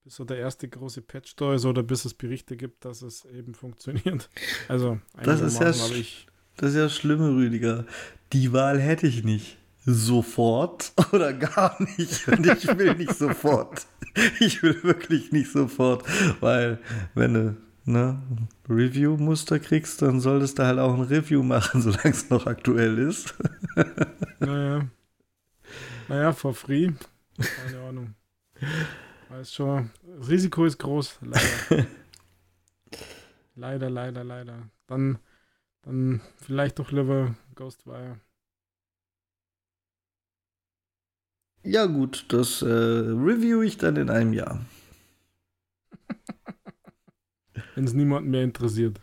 bis so der erste große Patch da ist oder bis es Berichte gibt, dass es eben funktioniert. Also das ist ja, das ist ja schlimm, Rüdiger. Die Wahl hätte ich nicht. Sofort [laughs] oder gar nicht. Und ich will nicht sofort. Ich will wirklich nicht sofort, weil wenn du ne, Review-Muster kriegst, dann solltest du halt auch ein Review machen, [laughs] solange es noch aktuell ist. Naja. Naja, for free. Keine Ahnung. Weiß schon. Das Risiko ist groß, leider. [laughs] leider, leider, leider. Dann, dann vielleicht doch lieber Ghostwire. Ja, gut, das äh, review ich dann in einem Jahr. [laughs] Wenn es niemanden mehr interessiert.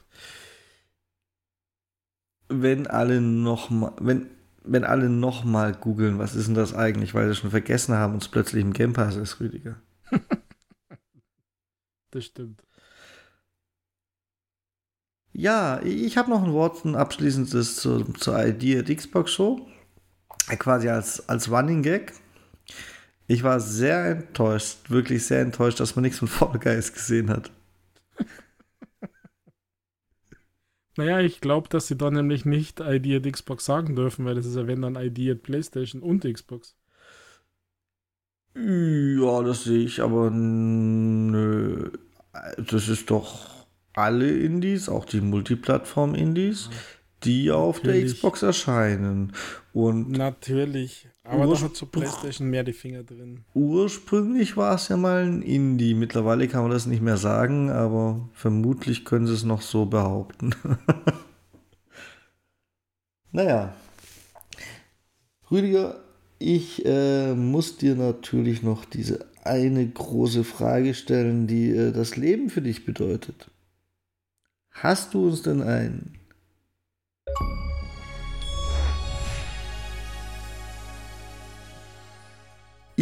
Wenn alle noch mal, wenn, wenn alle noch mal googeln, was ist denn das eigentlich, weil sie schon vergessen haben und es plötzlich im Game Pass ist, Rüdiger. [laughs] das stimmt. Ja, ich habe noch ein Wort, ein abschließendes zu, zur Idea Xbox Show. Quasi als, als Running Gag. Ich war sehr enttäuscht, wirklich sehr enttäuscht, dass man nichts von Fall Guys gesehen hat. Naja, ich glaube, dass sie da nämlich nicht ID at Xbox sagen dürfen, weil das ist ja wenn dann ID at PlayStation und Xbox. Ja, das sehe ich, aber nö. Das ist doch alle Indies, auch die Multiplattform-Indies, die auf Natürlich. der Xbox erscheinen. Und Natürlich. Aber da hat so PlayStation mehr die Finger drin. Ursprünglich war es ja mal ein Indie. Mittlerweile kann man das nicht mehr sagen, aber vermutlich können sie es noch so behaupten. [laughs] naja. Rüdiger, ich äh, muss dir natürlich noch diese eine große Frage stellen, die äh, das Leben für dich bedeutet. Hast du uns denn ein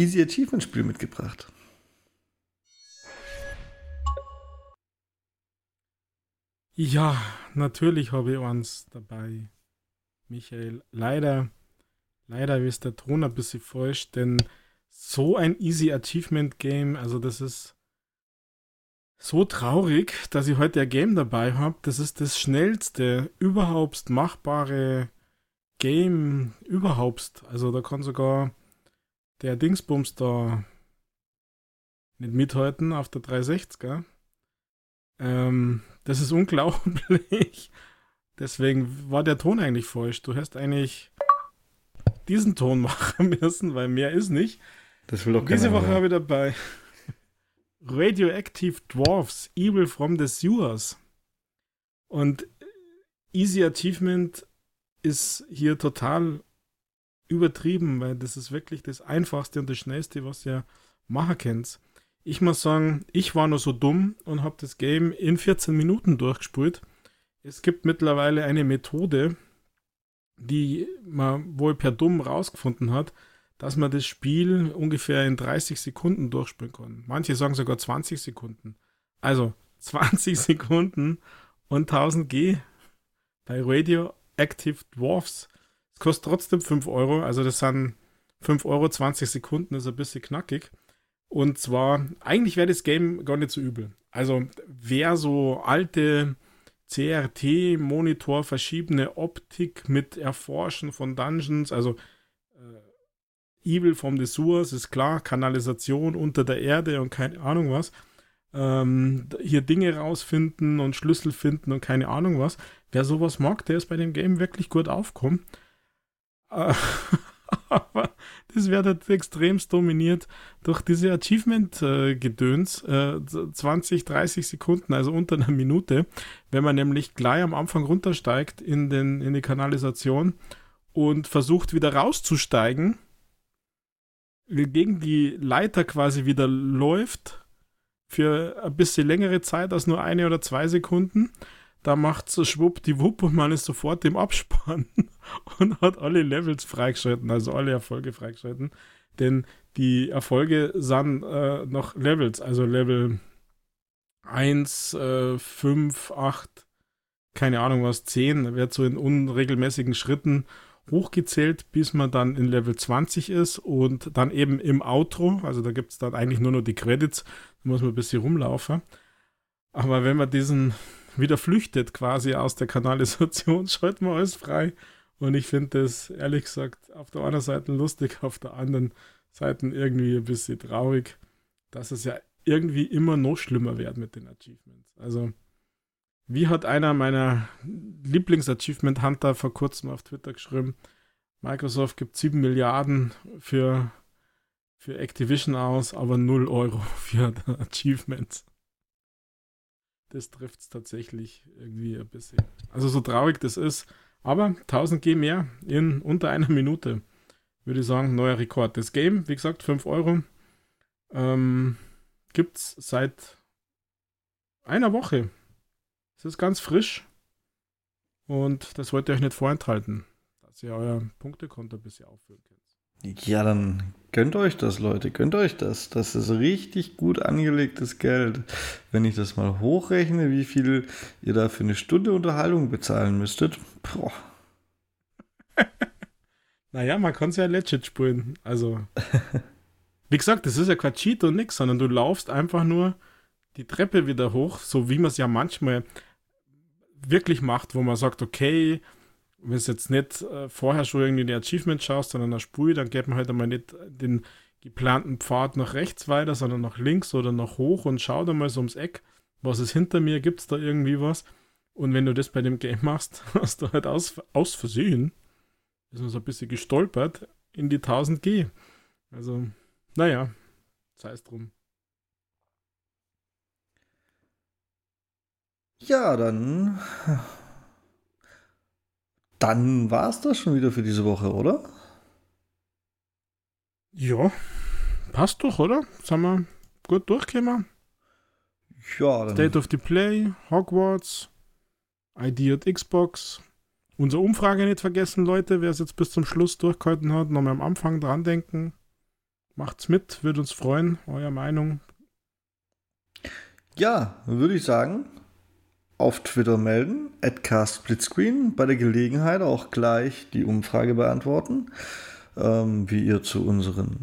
Easy Achievement Spiel mitgebracht. Ja, natürlich habe ich eins dabei. Michael, leider, leider ist der Ton ein bisschen falsch, denn so ein Easy Achievement Game, also das ist so traurig, dass ich heute ein Game dabei habe. Das ist das schnellste überhaupt machbare Game überhaupt. Also da kann sogar der Dingsbums da nicht mithalten auf der 360er. Ähm, das ist [laughs] unglaublich. Deswegen war der Ton eigentlich falsch. Du hättest eigentlich diesen Ton [laughs] machen müssen, weil mehr ist nicht. Das will doch Diese Woche habe ich dabei Radioactive Dwarfs, Evil from the Sewers. Und Easy Achievement ist hier total übertrieben, weil das ist wirklich das Einfachste und das Schnellste, was ihr machen könnt. Ich muss sagen, ich war nur so dumm und habe das Game in 14 Minuten durchgespielt. es gibt mittlerweile eine Methode, die man wohl per Dumm rausgefunden hat, dass man das Spiel ungefähr in 30 Sekunden durchspielen kann. Manche sagen sogar 20 Sekunden. Also [laughs] 20 Sekunden und 1000 G bei Radioactive Dwarfs. Kostet trotzdem 5 Euro, also das sind 5 Euro 20 Sekunden, ist ein bisschen knackig. Und zwar, eigentlich wäre das Game gar nicht so übel. Also wer so alte CRT-Monitor verschiebene Optik mit Erforschen von Dungeons, also äh, Evil from the Sewers ist klar, Kanalisation unter der Erde und keine Ahnung was. Ähm, hier Dinge rausfinden und Schlüssel finden und keine Ahnung was. Wer sowas mag, der ist bei dem Game wirklich gut aufkommen. Äh, aber das wird halt extremst dominiert durch diese Achievement-Gedöns. Äh, 20, 30 Sekunden, also unter einer Minute. Wenn man nämlich gleich am Anfang runtersteigt in, den, in die Kanalisation und versucht wieder rauszusteigen, gegen die Leiter quasi wieder läuft für ein bisschen längere Zeit als nur eine oder zwei Sekunden da macht so schwuppdiwupp und man ist sofort im Abspann [laughs] und hat alle Levels freigeschalten, also alle Erfolge freigeschalten. Denn die Erfolge sind äh, noch Levels, also Level 1, äh, 5, 8, keine Ahnung was, 10, wird so in unregelmäßigen Schritten hochgezählt, bis man dann in Level 20 ist und dann eben im Outro, also da gibt es dann eigentlich nur noch die Credits, da muss man ein bisschen rumlaufen. Aber wenn man diesen wieder flüchtet quasi aus der Kanalisation, [laughs] schalten wir alles frei. Und ich finde das ehrlich gesagt auf der einen Seite lustig, auf der anderen Seite irgendwie ein bisschen traurig, dass es ja irgendwie immer noch schlimmer wird mit den Achievements. Also, wie hat einer meiner Lieblings-Achievement-Hunter vor kurzem auf Twitter geschrieben, Microsoft gibt 7 Milliarden für, für Activision aus, aber 0 Euro [laughs] für Achievements das trifft es tatsächlich irgendwie ein bisschen. Also so traurig das ist. Aber 1000 G mehr in unter einer Minute. Würde ich sagen, neuer Rekord. Das Game, wie gesagt, 5 Euro. Ähm, Gibt es seit einer Woche. Es ist ganz frisch. Und das wollt ihr euch nicht vorenthalten, dass ihr euer Punktekonto ein bisschen auffüllen könnt. Ja, dann gönnt euch das, Leute. Gönnt euch das. Das ist richtig gut angelegtes Geld. Wenn ich das mal hochrechne, wie viel ihr da für eine Stunde Unterhaltung bezahlen müsstet. Boah. [laughs] naja, man kann es ja legit spielen. Also, wie gesagt, das ist ja kein Cheat und nix, sondern du laufst einfach nur die Treppe wieder hoch, so wie man es ja manchmal wirklich macht, wo man sagt, okay, wenn es jetzt nicht äh, vorher schon irgendwie die Achievement schaust, sondern eine Spur, dann geht man halt einmal nicht den geplanten Pfad nach rechts weiter, sondern nach links oder nach hoch und schau da mal so ums Eck, was ist hinter mir, gibt es da irgendwie was? Und wenn du das bei dem Game machst, [laughs] hast du halt aus, aus Versehen, ist man so ein bisschen gestolpert, in die 1000 G. Also, naja, sei es drum. Ja, dann dann war es das schon wieder für diese Woche, oder? Ja, passt doch, oder? Sind wir gut durchgekommen? Ja, dann. State of the Play, Hogwarts, ID und Xbox. Unsere Umfrage nicht vergessen, Leute. Wer es jetzt bis zum Schluss durchgehalten hat, nochmal am Anfang dran denken. Macht's mit, würde uns freuen. Eure Meinung. Ja, würde ich sagen, auf Twitter melden, @castsplitscreen, bei der Gelegenheit auch gleich die Umfrage beantworten, ähm, wie ihr zu unseren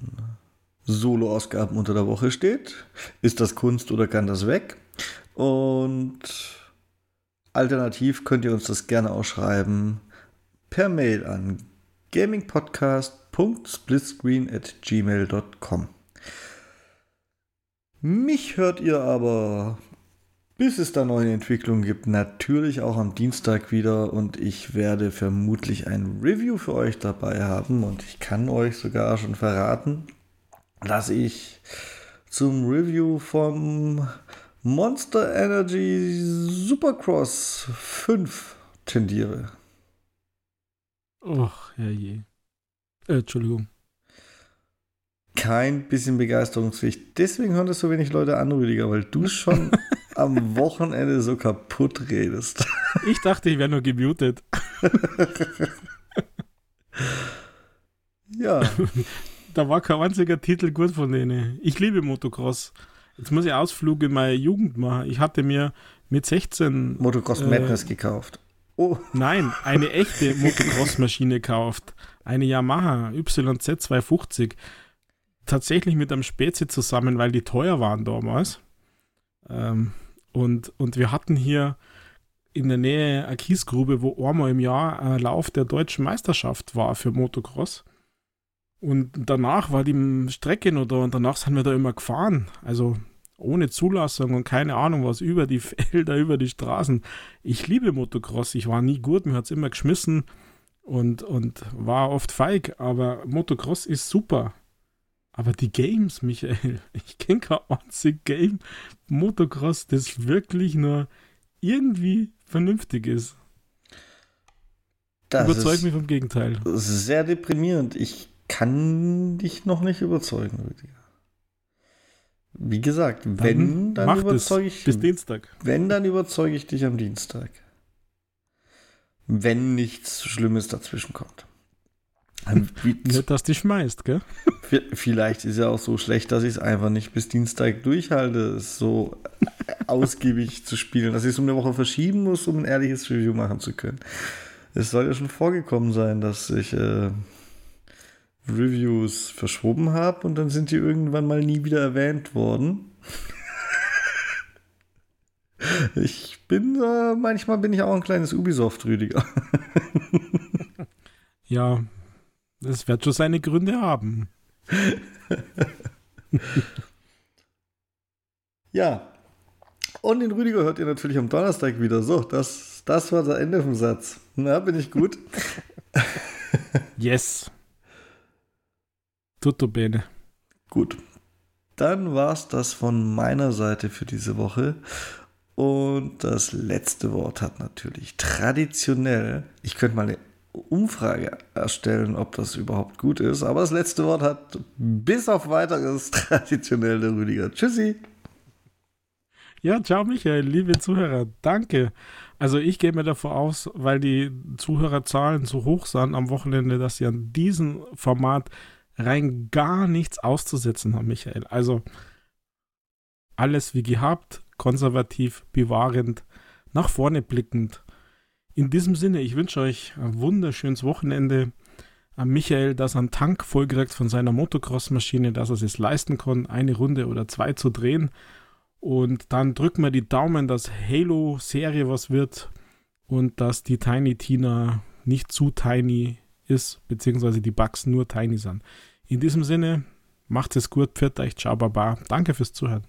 Solo-Ausgaben unter der Woche steht. Ist das Kunst oder kann das weg? Und alternativ könnt ihr uns das gerne auch schreiben per Mail an gamingpodcast.splitscreen@gmail.com. Mich hört ihr aber bis es da neue Entwicklungen gibt, natürlich auch am Dienstag wieder und ich werde vermutlich ein Review für euch dabei haben und ich kann euch sogar schon verraten, dass ich zum Review vom Monster Energy Supercross 5 tendiere. Och, herrje. Äh, Entschuldigung. Kein bisschen Begeisterungspflicht. Deswegen hören das so wenig Leute an, Rüdiger, weil du schon [laughs] am Wochenende so kaputt redest. [laughs] Ich dachte, ich wäre nur gemutet. ja. [laughs] Da war kein einziger Titel gut von denen. Ich liebe Motocross. Jetzt muss ich Ausflug in meine Jugend machen. Ich hatte mir mit 16. Motocross Madness gekauft. Oh. Nein, eine echte Motocross-Maschine gekauft. Eine Yamaha YZ250. Tatsächlich mit einem Spezi zusammen, weil die teuer waren damals. Ähm, und, und wir hatten hier in der Nähe eine Kiesgrube, wo einmal im Jahr ein Lauf der deutschen Meisterschaft war für Motocross. Und danach war die Strecke noch da und danach sind wir da immer gefahren. Also ohne Zulassung und keine Ahnung was, über die [laughs] Felder, über die Straßen. Ich liebe Motocross. Ich war nie gut, mir hat es immer geschmissen und, und war oft feig, aber Motocross ist super. Aber die Games, Michael, [laughs] ich kenne kein einziges Game Motocross, das wirklich nur irgendwie vernünftig ist. Das Überzeugt mich vom Gegenteil. Sehr deprimierend. Ich kann dich noch nicht überzeugen, Rüdiger. Wie gesagt, wenn, dann, dann überzeuge ich Bis Dienstag. Wenn, dann überzeuge ich dich am Dienstag. Wenn nichts Schlimmes dazwischen kommt. [laughs] Nicht, dass du schmeißt, gell? [laughs] Vielleicht ist ja auch so schlecht, dass ich es einfach nicht bis Dienstag durchhalte, so [laughs] ausgiebig zu spielen, dass ich es um eine Woche verschieben muss, um ein ehrliches Review machen zu können. Es soll ja schon vorgekommen sein, dass ich äh, Reviews verschoben habe und dann sind die irgendwann mal nie wieder erwähnt worden. ich bin, äh, manchmal bin ich auch ein kleines Ubisoft-Rüdiger. ja, das wird schon seine Gründe haben. [laughs] ja. Und den Rüdiger hört ihr natürlich am Donnerstag wieder. So, das, das war das Ende vom Satz. Na, bin ich gut? [laughs] yes. Tutto bene. Gut. Dann war es das von meiner Seite für diese Woche. Und das letzte Wort hat natürlich traditionell, ich könnte mal eine Umfrage erstellen, ob das überhaupt gut ist, aber das letzte Wort hat bis auf weiteres [laughs] traditionell der Rüdiger. Tschüssi. Ja, ciao Michael, liebe Zuhörer, danke. Also ich gehe mir davor aus, weil die Zuhörerzahlen so hoch sind am Wochenende, dass sie an diesem Format rein gar nichts auszusetzen haben, Michael. Also alles wie gehabt, konservativ, bewahrend, nach vorne blickend. In diesem Sinne, ich wünsche euch ein wunderschönes Wochenende. An Michael, dass einen Tank vollkriegt von seiner Motocross-Maschine, dass er es leisten kann, eine Runde oder zwei zu drehen. Und dann drücken wir die Daumen, dass Halo-Serie was wird und dass die Tiny Tina nicht zu tiny ist, beziehungsweise die Bugs nur tiny sind. In diesem Sinne, macht es gut, pfiat euch, ciao, baba. Danke fürs Zuhören.